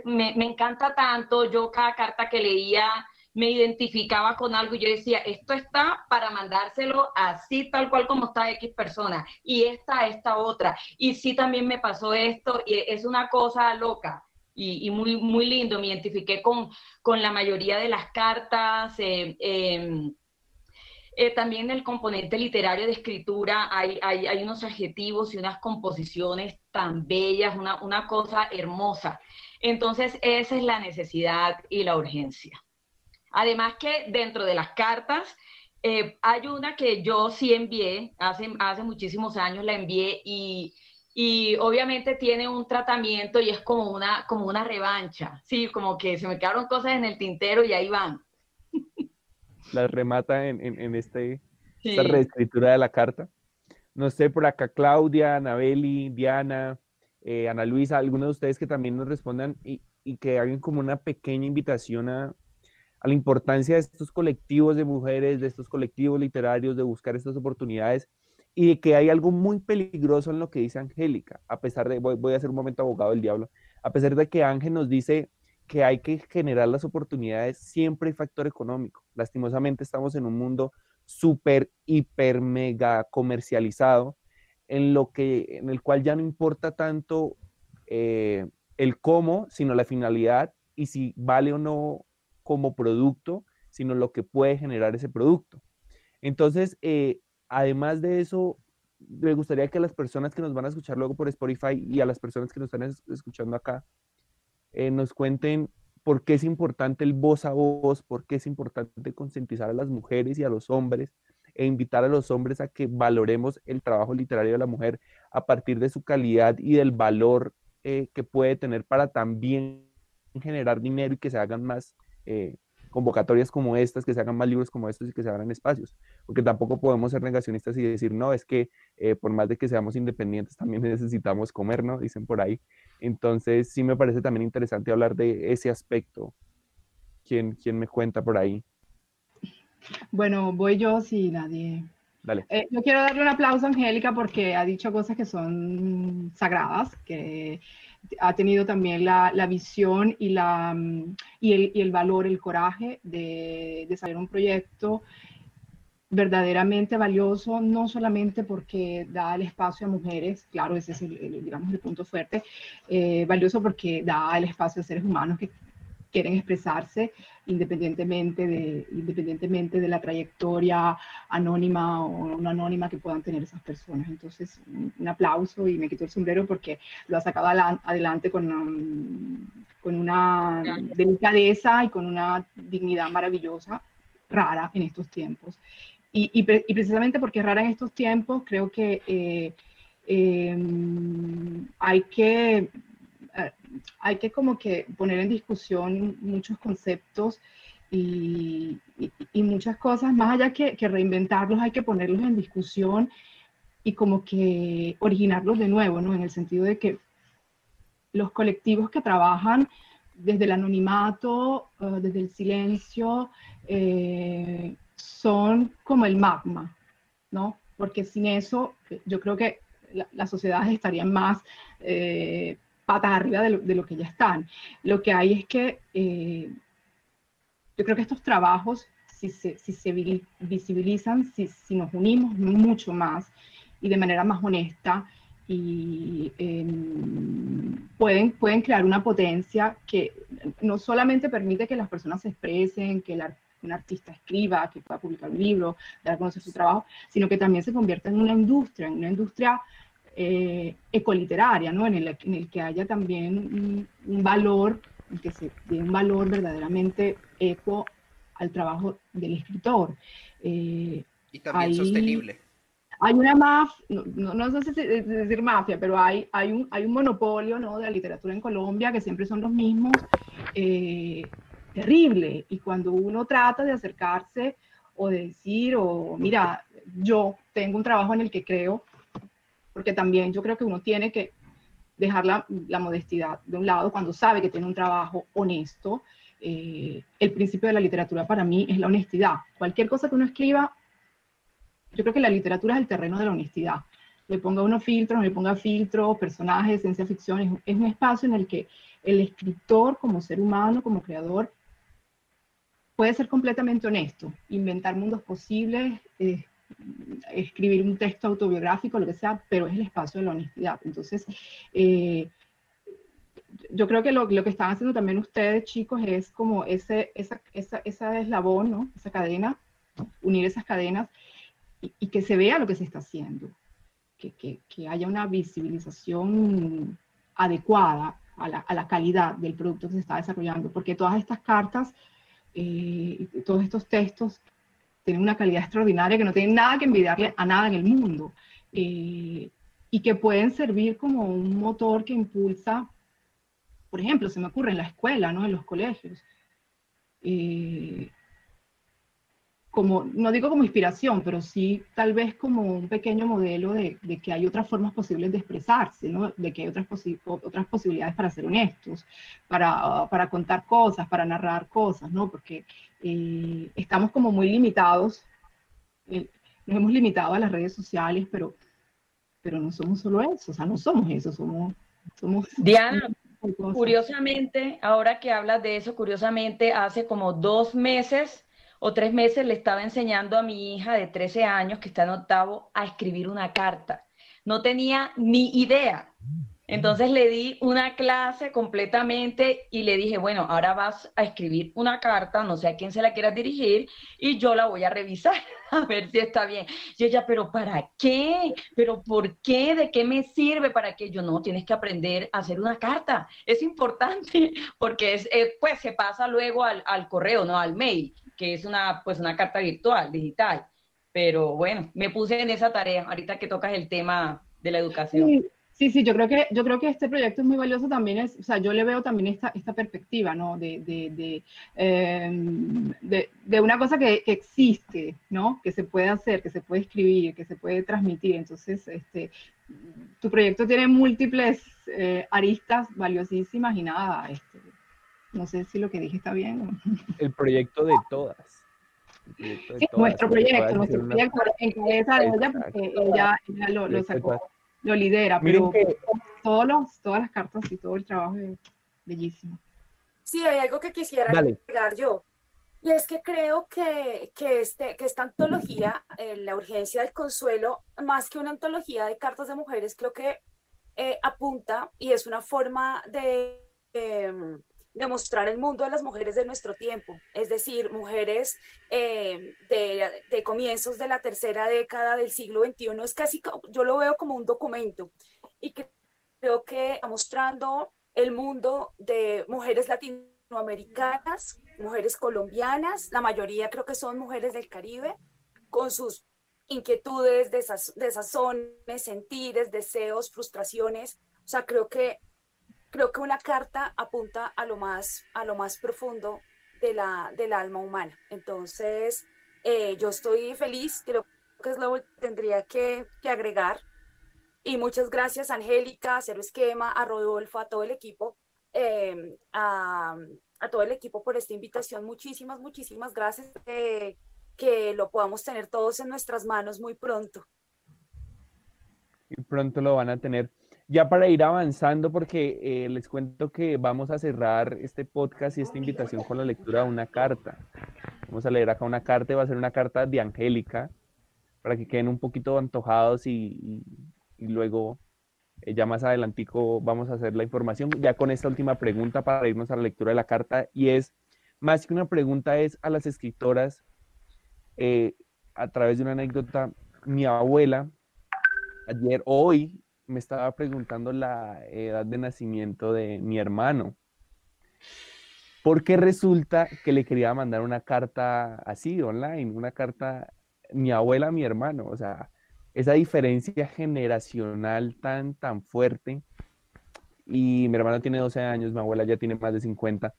Speaker 3: me, encanta tanto, yo cada carta que leía me identificaba con algo y yo decía, esto está para mandárselo así, tal cual como está X persona, y esta, esta otra. Y sí también me pasó esto, y es una cosa loca. Y, muy, muy lindo, me identifiqué con, con la mayoría de las cartas, eh, em, eh, también el componente literario de escritura hay, hay, hay, unos adjetivos y unas composiciones tan bellas, una, una cosa hermosa. Entonces, esa es la necesidad y la urgencia. Además que dentro de las cartas, eh, hay una que yo sí envié, hace, hace muchísimos años la envié y, y obviamente tiene un tratamiento y es como una, como una revancha, sí, como que se me quedaron cosas en el tintero y ahí van
Speaker 1: las remata en, en, este, esta reescritura de la carta. No sé, por acá Claudia, Anabeli, Diana, eh, Ana Luisa, algunos de ustedes que también nos respondan y, y que hagan como una pequeña invitación a, a, la importancia de estos colectivos de mujeres, de estos colectivos literarios, de buscar estas oportunidades y de que hay algo muy peligroso en lo que dice Angélica, a pesar de, voy, voy a hacer un momento abogado del diablo, a pesar de que Ángel nos dice que hay que generar las oportunidades, siempre factor económico. Lastimosamente estamos en un mundo súper, hiper, mega comercializado, en, lo que, en el cual ya no importa tanto eh, el cómo, sino la finalidad y si vale o no como producto, sino lo que puede generar ese producto. Entonces, eh, además de eso, me gustaría que las personas que nos van a escuchar luego por Spotify y a las personas que nos están escuchando acá, eh, nos cuenten por qué es importante el voz a voz, por qué es importante concientizar a las mujeres y a los hombres e invitar a los hombres a que valoremos el trabajo literario de la mujer a partir de su calidad y del valor eh, que puede tener para también generar dinero y que se hagan más eh, convocatorias como estas, que se hagan más libros como estos y que se abran espacios. Porque tampoco podemos ser negacionistas y decir, no, es que por más de que seamos independientes, también necesitamos comer, ¿no? Dicen por ahí. Entonces, sí me parece también interesante hablar de ese aspecto. ¿Quién, quién me cuenta por ahí?
Speaker 4: Bueno, voy yo si nadie.
Speaker 1: Dale.
Speaker 4: Eh, yo quiero darle un aplauso a Angélica porque ha dicho cosas que son sagradas, que ha tenido también la, la visión y, la, y, el, y el valor, el coraje de desarrollar un proyecto verdaderamente valioso, no solamente porque da el espacio a mujeres, claro, ese es el, digamos, el punto fuerte, eh, valioso porque da el espacio a seres humanos que quieren expresarse independientemente de, independientemente de la trayectoria anónima o no anónima que puedan tener esas personas. Entonces, un aplauso y me quito el sombrero porque lo ha sacado adelante con, um, con una delicadeza y con una dignidad maravillosa, rara en estos tiempos. Y, precisamente porque es rara en estos tiempos, creo que eh, em, hay que eh, hay que como que poner en discusión muchos conceptos y, muchas cosas, más allá que, reinventarlos, hay que ponerlos en discusión y como que originarlos de nuevo, ¿no? En el sentido de que los colectivos que trabajan desde el anonimato, eh, desde el silencio, son como el magma, ¿no? Porque sin eso yo creo que las sociedades estarían más eh, patas arriba de lo, que ya están. Lo que hay es que eh, yo creo que estos trabajos, si se, si se visibilizan, si, si, nos unimos mucho más y de manera más honesta, y em, pueden, pueden crear una potencia que no solamente permite que las personas se expresen, que un artista escriba, que pueda publicar un libro, dar a conocer su trabajo, sino que también se convierta en una industria, en una industria eh, ecoliteraria, ¿no? en, el, en el que haya también un, valor, en que se dé un valor verdaderamente eco al trabajo del escritor.
Speaker 2: Eh, y también sostenible.
Speaker 4: Hay una mafia, no, no, sé si decir mafia, pero hay, hay, un, hay un monopolio ¿no? de la literatura en Colombia que siempre son los mismos. Eh, terrible. Y cuando uno trata de acercarse o de decir, o mira, yo tengo un trabajo en el que creo, porque también yo creo que uno tiene que dejar la, la modestidad de un lado cuando sabe que tiene un trabajo honesto. Eh, el principio de la literatura para mí es la honestidad. Cualquier cosa que uno escriba, yo creo que la literatura es el terreno de la honestidad. Le ponga unos filtros, le ponga filtros, personajes, ciencia ficción, es, es un espacio en el que el escritor como ser humano, como creador, puede ser completamente honesto, inventar mundos posibles, eh, escribir un texto autobiográfico, lo que sea, pero es el espacio de la honestidad. Entonces, eh, yo creo que lo, lo, que están haciendo también ustedes, chicos, es como ese, esa, esa, esa eslabón, ¿no? esa cadena, unir esas cadenas y, y, que se vea lo que se está haciendo, que, que, que haya una visibilización adecuada a la, a la, calidad del producto que se está desarrollando, porque todas estas cartas, eh, todos estos textos tienen una calidad extraordinaria que no tienen nada que envidiarle a nada en el mundo eh, y que pueden servir como un motor que impulsa, por ejemplo, se me ocurre en la escuela, ¿no? en los colegios. Eh, como, no digo como inspiración, pero sí tal vez como un pequeño modelo de, de que hay otras formas posibles de expresarse, ¿no? de que hay otras, posi otras posibilidades para ser honestos, para, para, contar cosas, para narrar cosas, ¿no? porque eh, estamos como muy limitados, eh, nos hemos limitado a las redes sociales, pero, pero no somos solo eso, o sea, no somos eso, somos... somos
Speaker 3: Diana, curiosamente, ahora que hablas de eso, curiosamente, hace como dos meses o tres meses le estaba enseñando a mi hija de 13 años, que está en octavo, a escribir una carta. No tenía ni idea. Entonces le di una clase completamente y le dije, bueno, ahora vas a escribir una carta, no sé a quién se la quieras dirigir, y yo la voy a revisar a ver si está bien. Y ella, pero ¿para qué? ¿Pero por qué? ¿De qué me sirve? ¿Para qué? Yo no, tienes que aprender a hacer una carta. Es importante porque es, eh, pues se pasa luego al, al correo, no al mail que es una, pues una carta virtual, digital. Pero bueno, me puse en esa tarea, ahorita que tocas el tema de la educación.
Speaker 4: Sí, sí, sí yo, creo que, yo creo que este proyecto es muy valioso también, es, o sea, yo le veo también esta, esta perspectiva, ¿no? De, de, de, eh, de, de una cosa que, que, existe, ¿no? Que se puede hacer, que se puede escribir, que se puede transmitir. Entonces, este, tu proyecto tiene múltiples eh, aristas valiosísimas y nada, este, no sé si lo que dije está bien.
Speaker 1: El proyecto de todas.
Speaker 4: Proyecto de sí, todas, nuestro proyecto, nuestro una... proyecto en cabeza de ella, porque ella, ella lo, lo, sacó, lo lidera, pero que... todos los, todas las cartas y todo el trabajo es bellísimo.
Speaker 7: Sí, hay algo que quisiera agregar yo. Y es que creo que, que, este, que esta antología, eh, La urgencia del consuelo, más que una antología de cartas de mujeres, creo que eh, apunta y es una forma de, eh, demostrar el mundo de las mujeres de nuestro tiempo, es decir, mujeres eh, de, comienzos de la tercera década del siglo XXI, es casi, yo lo veo como un documento. Y que creo que mostrando el mundo de mujeres latinoamericanas, mujeres colombianas, la mayoría creo que son mujeres del Caribe, con sus inquietudes, desazones, sentires, deseos, frustraciones, o sea, creo que creo que una carta apunta a lo más, a lo más profundo de la, del alma humana. Entonces, eh, yo estoy feliz, creo que es lo que tendría que, que agregar. Y muchas gracias, Angélica, a Cero Esquema, a Rodolfo, a todo el equipo, eh, a, todo el equipo por esta invitación. Muchísimas, muchísimas gracias. Eh, que lo podamos tener todos en nuestras manos muy pronto.
Speaker 1: Y pronto lo van a tener ya para ir avanzando, porque eh, les cuento que vamos a cerrar este podcast y esta invitación con la lectura de una carta. Vamos a leer acá una carta va a ser una carta de Angélica, para que queden un poquito antojados y luego eh, ya más adelantico vamos a hacer la información. Ya con esta última pregunta para irnos a la lectura de la carta y es, más que una pregunta, es a las escritoras, eh, a través de una anécdota, mi abuela, ayer, hoy, me estaba preguntando la edad de nacimiento de mi hermano. Porque resulta que le quería mandar una carta así, online, una carta, mi abuela, mi hermano. O sea, esa diferencia generacional tan, tan fuerte. Y mi hermano tiene 12 años, mi abuela ya tiene más de 50.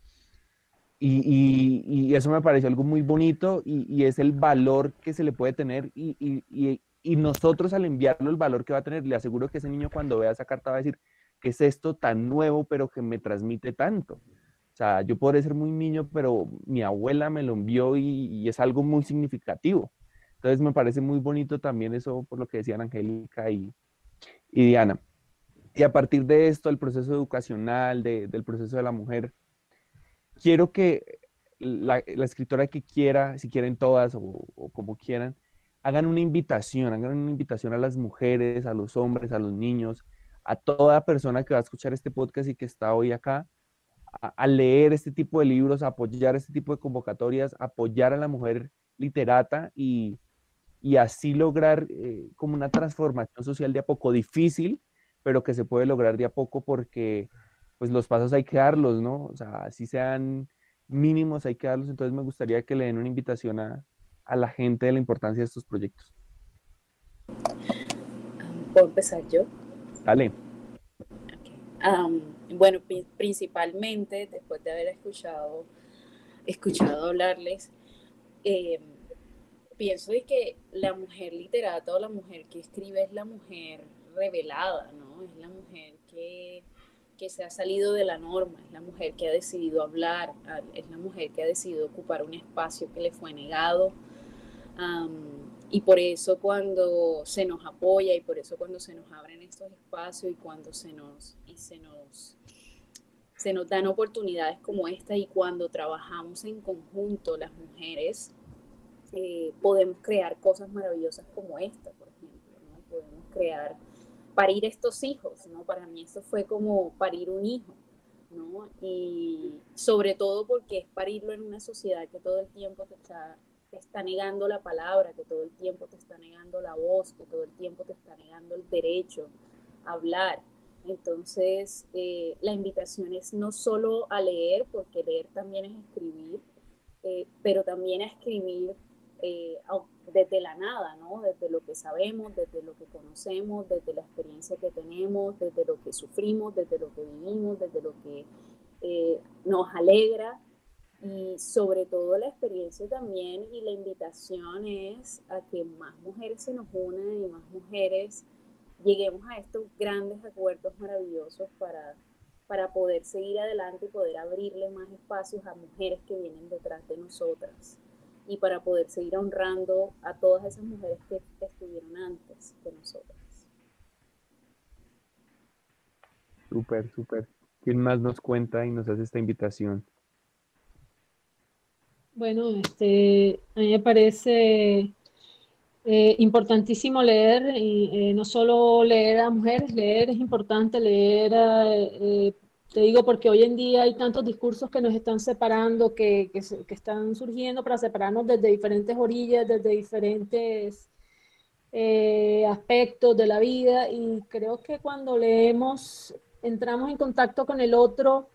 Speaker 1: Y, y, y eso me pareció algo muy bonito y, y, es el valor que se le puede tener y, y nosotros al enviarlo el valor que va a tener, le aseguro que ese niño cuando vea esa carta va a decir, ¿qué es esto tan nuevo pero que me transmite tanto? O sea, yo podré ser muy niño, pero mi abuela me lo envió y, es algo muy significativo. Entonces me parece muy bonito también eso por lo que decían Angélica y, y Diana. Y a partir de esto, el proceso educacional, de, del proceso de la mujer, quiero que la, escritora que quiera, si quieren todas o, como quieran, hagan una invitación, hagan una invitación a las mujeres, a los hombres, a los niños, a toda persona que va a escuchar este podcast y que está hoy acá, a, leer este tipo de libros, a apoyar este tipo de convocatorias, apoyar a la mujer literata y, y así lograr eh, como una transformación social de a poco difícil, pero que se puede lograr de a poco porque pues los pasos hay que darlos, ¿no? O sea, así sean mínimos hay que darlos, entonces me gustaría que le den una invitación a, a la gente de la importancia de estos proyectos.
Speaker 8: ¿Puedo empezar yo?
Speaker 1: Dale.
Speaker 8: bueno, principalmente después de haber escuchado, escuchado hablarles, eh, pienso de que la mujer literata o la mujer que escribe es la mujer revelada, ¿no? Es la mujer que, que se ha salido de la norma, es la mujer que ha decidido hablar, es la mujer que ha decidido ocupar un espacio que le fue negado. Y por eso cuando se nos apoya y por eso cuando se nos abren estos espacios y cuando se nos, se nos, dan oportunidades como esta y cuando trabajamos en conjunto las mujeres, eh, podemos crear cosas maravillosas como esta, por ejemplo, ¿no? Podemos crear, parir estos hijos, ¿no? Para mí esto fue como parir un hijo, ¿no? Y sobre todo porque es parirlo en una sociedad que todo el tiempo te está, está negando la palabra, que todo el tiempo te está negando la voz, que todo el tiempo te está negando el derecho a hablar. Entonces, eh, la invitación es no solo a leer, porque leer también es escribir, eh, pero también a escribir eh, desde la nada, ¿no? Desde lo que sabemos, desde lo que conocemos, desde la experiencia que tenemos, desde lo que sufrimos, desde lo que vivimos, desde lo que nos alegra y sobre todo la experiencia también y la invitación es a que más mujeres se nos unan y más mujeres lleguemos a estos grandes acuerdos maravillosos para, para poder seguir adelante y poder abrirle más espacios a mujeres que vienen detrás de nosotras y para poder seguir honrando a todas esas mujeres que estuvieron antes de nosotras.
Speaker 1: Súper, súper. ¿Quién más nos cuenta y nos hace esta invitación?
Speaker 5: Bueno, este, a mí me parece eh, importantísimo leer, y eh, no solo leer a mujeres, leer es importante, leer eh, te digo porque hoy en día hay tantos discursos que nos están separando, que, que, que, están surgiendo para separarnos desde diferentes orillas, desde diferentes eh, aspectos de la vida. Y creo que cuando leemos, entramos en contacto con el otro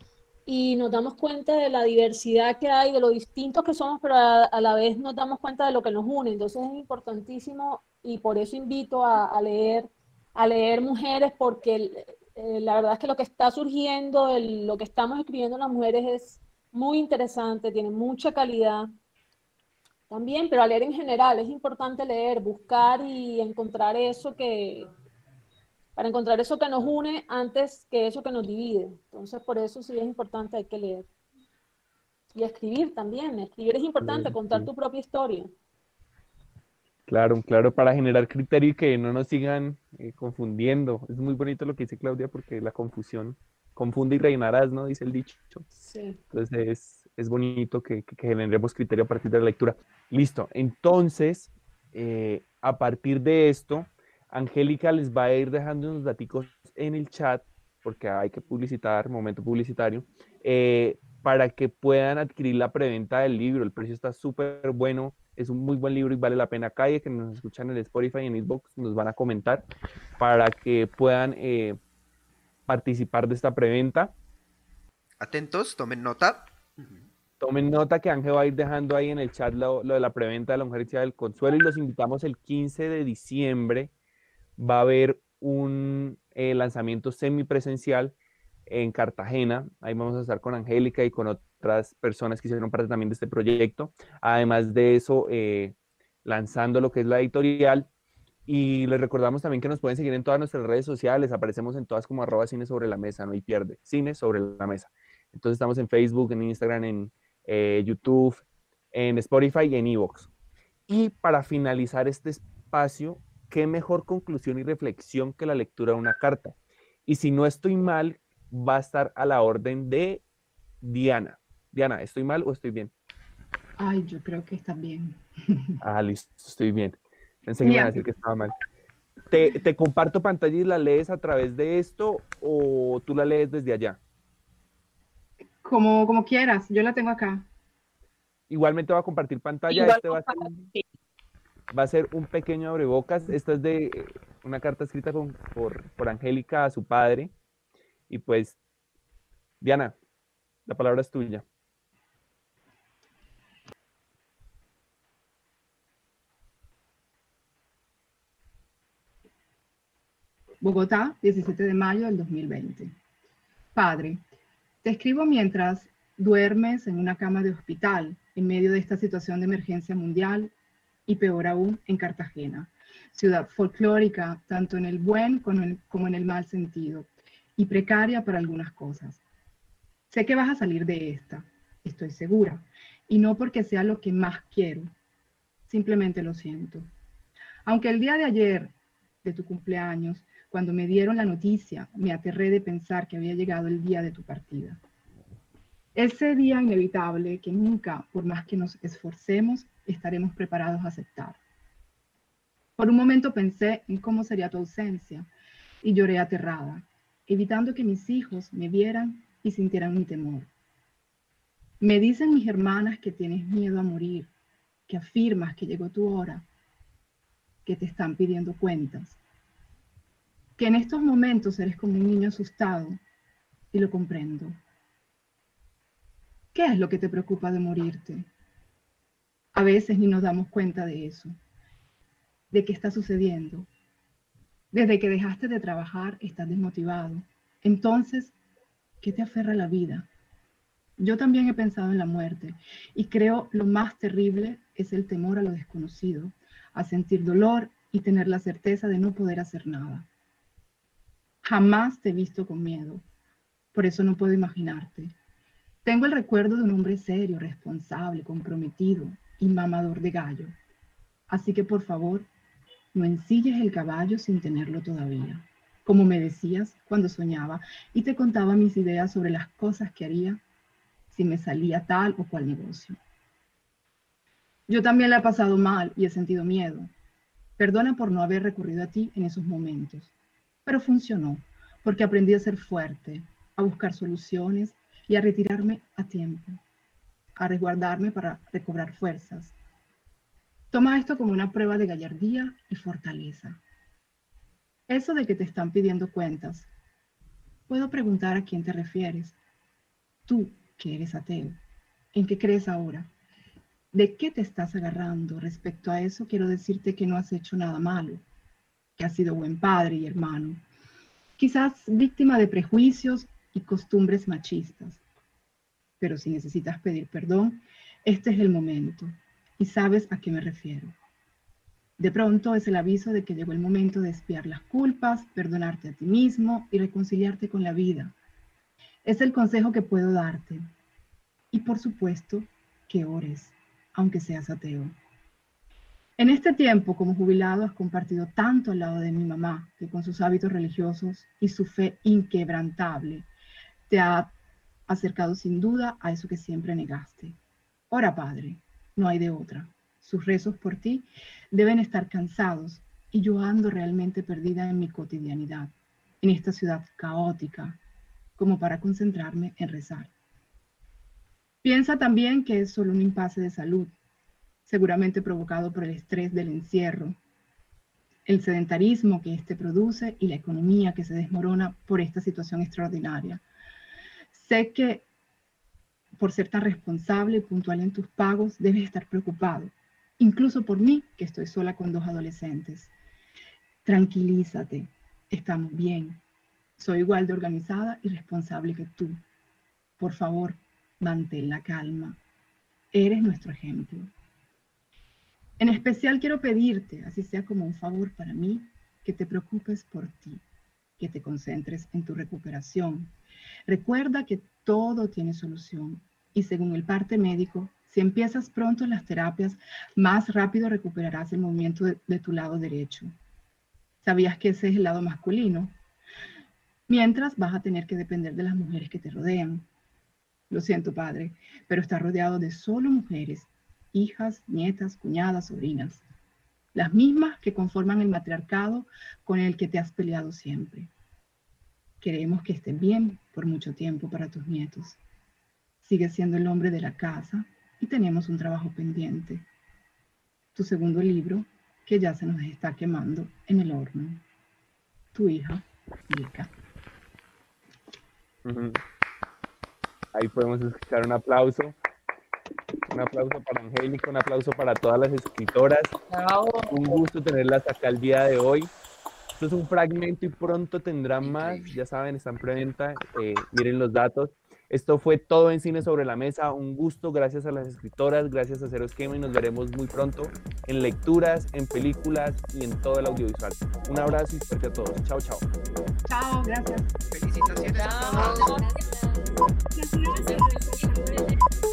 Speaker 5: y nos damos cuenta de la diversidad que hay, de lo distintos que somos, pero a, la vez nos damos cuenta de lo que nos une. Entonces es importantísimo y por eso invito a, leer a leer mujeres porque eh, la verdad es que lo que está surgiendo, lo que estamos escribiendo las mujeres es muy interesante, tiene mucha calidad también, pero a leer en general es importante leer, buscar y encontrar eso que, para encontrar eso que nos une antes que eso que nos divide. Entonces, por eso sí es importante, hay que leer. Y escribir también, escribir es importante, contar tu propia historia.
Speaker 1: Claro, claro, para generar criterio y que no nos sigan eh, confundiendo. Es muy bonito lo que dice Claudia porque la confusión confunde y reinarás, ¿no? Dice el dicho. Sí. Entonces es, bonito que, generemos criterio a partir de la lectura. Listo. Entonces, eh, a partir de esto, Angélica les va a ir dejando unos datos en el chat porque hay que publicitar, momento publicitario, eh, para que puedan adquirir la preventa del libro. El precio está súper bueno es un muy buen libro y vale la pena. Calle, que nos escuchan en el Spotify y en Xbox, nos van a comentar para que puedan eh, participar de esta preventa.
Speaker 2: Atentos, tomen nota.
Speaker 1: Tomen nota que Ángel va a ir dejando ahí en el chat lo, de la preventa de la Mujer del Consuelo y los invitamos el 15 de diciembre. Va a haber un eh, lanzamiento semipresencial en Cartagena. Ahí vamos a estar con Angélica y con otras personas que hicieron parte también de este proyecto. Además de eso, eh, lanzando lo que es la editorial. Y les recordamos también que nos pueden seguir en todas nuestras redes sociales. Aparecemos en todas como arroba cine sobre la mesa, no hay pierde. Cine sobre la mesa. Entonces estamos en Facebook, en Instagram, en eh, YouTube, en Spotify y en Evox. Y para finalizar este espacio, qué mejor conclusión y reflexión que la lectura de una carta. Y si no estoy mal, va a estar a la orden de Diana. Diana, ¿estoy mal o estoy bien?
Speaker 4: Ay, yo creo que está bien.
Speaker 1: Ah, listo, estoy bien. Pensé que me iban a decir que estaba mal. ¿Te, ¿Te comparto pantalla y la lees a través de esto o tú la lees desde allá?
Speaker 4: Como, como quieras, yo la tengo acá.
Speaker 1: Igualmente va a compartir pantalla.
Speaker 3: Igual
Speaker 1: este va a, ser, va a ser un pequeño abrebocas. Esta es de eh, una carta escrita por, por Angélica a su padre. Y pues, Diana, la palabra es tuya.
Speaker 4: Bogotá, 17 de mayo del 2020. Padre, te escribo mientras duermes en una cama de hospital en medio de esta situación de emergencia mundial y peor aún en Cartagena, ciudad folclórica tanto en el buen como en, el mal sentido y precaria para algunas cosas. Sé que vas a salir de esta, estoy segura, y no porque sea lo que más quiero, simplemente lo siento. Aunque el día de ayer de tu cumpleaños cuando me dieron la noticia, me aterré de pensar que había llegado el día de tu partida. Ese día inevitable que nunca, por más que nos esforcemos, estaremos preparados a aceptar. Por un momento pensé en cómo sería tu ausencia y lloré aterrada, evitando que mis hijos me vieran y sintieran mi temor. Me dicen mis hermanas que tienes miedo a morir, que afirmas que llegó tu hora, que te están pidiendo cuentas que en estos momentos eres como un niño asustado y lo comprendo. ¿Qué es lo que te preocupa de morirte? A veces ni nos damos cuenta de eso, de qué está sucediendo. Desde que dejaste de trabajar estás desmotivado. Entonces, ¿qué te aferra la vida? Yo también he pensado en la muerte y creo lo más terrible es el temor a lo desconocido, a sentir dolor y tener la certeza de no poder hacer nada. Jamás te he visto con miedo, por eso no puedo imaginarte. Tengo el recuerdo de un hombre serio, responsable, comprometido y mamador de gallo. Así que por favor, no ensilles el caballo sin tenerlo todavía. Como me decías cuando soñaba y te contaba mis ideas sobre las cosas que haría si me salía tal o cual negocio. Yo también la he pasado mal y he sentido miedo. Perdona por no haber recurrido a ti en esos momentos pero funcionó, porque aprendí a ser fuerte, a buscar soluciones y a retirarme a tiempo, a resguardarme para recobrar fuerzas. Toma esto como una prueba de gallardía y fortaleza. Eso de que te están pidiendo cuentas, puedo preguntar a quién te refieres. Tú, que eres ateo, ¿en qué crees ahora? ¿De qué te estás agarrando? Respecto a eso, quiero decirte que no has hecho nada malo que has sido buen padre y hermano, quizás víctima de prejuicios y costumbres machistas. Pero si necesitas pedir perdón, este es el momento y sabes a qué me refiero. De pronto es el aviso de que llegó el momento de espiar las culpas, perdonarte a ti mismo y reconciliarte con la vida. Es el consejo que puedo darte. Y por supuesto, que ores, aunque seas ateo. En este tiempo, como jubilado, has compartido tanto al lado de mi mamá, que con sus hábitos religiosos y su fe inquebrantable, te ha acercado sin duda a eso que siempre negaste. Ora, Padre, no hay de otra. Sus rezos por ti deben estar cansados y yo ando realmente perdida en mi cotidianidad, en esta ciudad caótica, como para concentrarme en rezar. Piensa también que es solo un impasse de salud, seguramente provocado por el estrés del encierro, el sedentarismo que éste produce y la economía que se desmorona por esta situación extraordinaria. Sé que por ser tan responsable y puntual en tus pagos, debes estar preocupado, incluso por mí, que estoy sola con dos adolescentes. Tranquilízate, estamos bien. Soy igual de organizada y responsable que tú. Por favor, mantén la calma. Eres nuestro ejemplo. En especial quiero pedirte, así sea como un favor para mí, que te preocupes por ti, que te concentres en tu recuperación. Recuerda que todo tiene solución y según el parte médico, si empiezas pronto las terapias, más rápido recuperarás el movimiento de, tu lado derecho. ¿Sabías que ese es el lado masculino? Mientras vas a tener que depender de las mujeres que te rodean. Lo siento, padre, pero estás rodeado de solo mujeres hijas, nietas, cuñadas, sobrinas, las mismas que conforman el matriarcado con el que te has peleado siempre. Queremos que estén bien por mucho tiempo para tus nietos. Sigues siendo el hombre de la casa y tenemos un trabajo pendiente. Tu segundo libro, que ya se nos está quemando en el horno. Tu hija, Milka.
Speaker 1: Ahí podemos escuchar un aplauso. Un aplauso para Angélica, un aplauso para todas las escritoras. Un gusto tenerlas acá el día de hoy. Esto es un fragmento y pronto tendrán más. Ya saben, están preventa. Eh, miren los datos. Esto fue todo en Cine sobre la Mesa. Un gusto, gracias a las escritoras, gracias a Cero Esquema y nos veremos muy pronto en lecturas, en películas y en todo el audiovisual. Un abrazo y suerte a todos. Chao, chao.
Speaker 4: Chao, gracias.
Speaker 2: Felicitaciones.
Speaker 3: Chao.
Speaker 6: Gracias.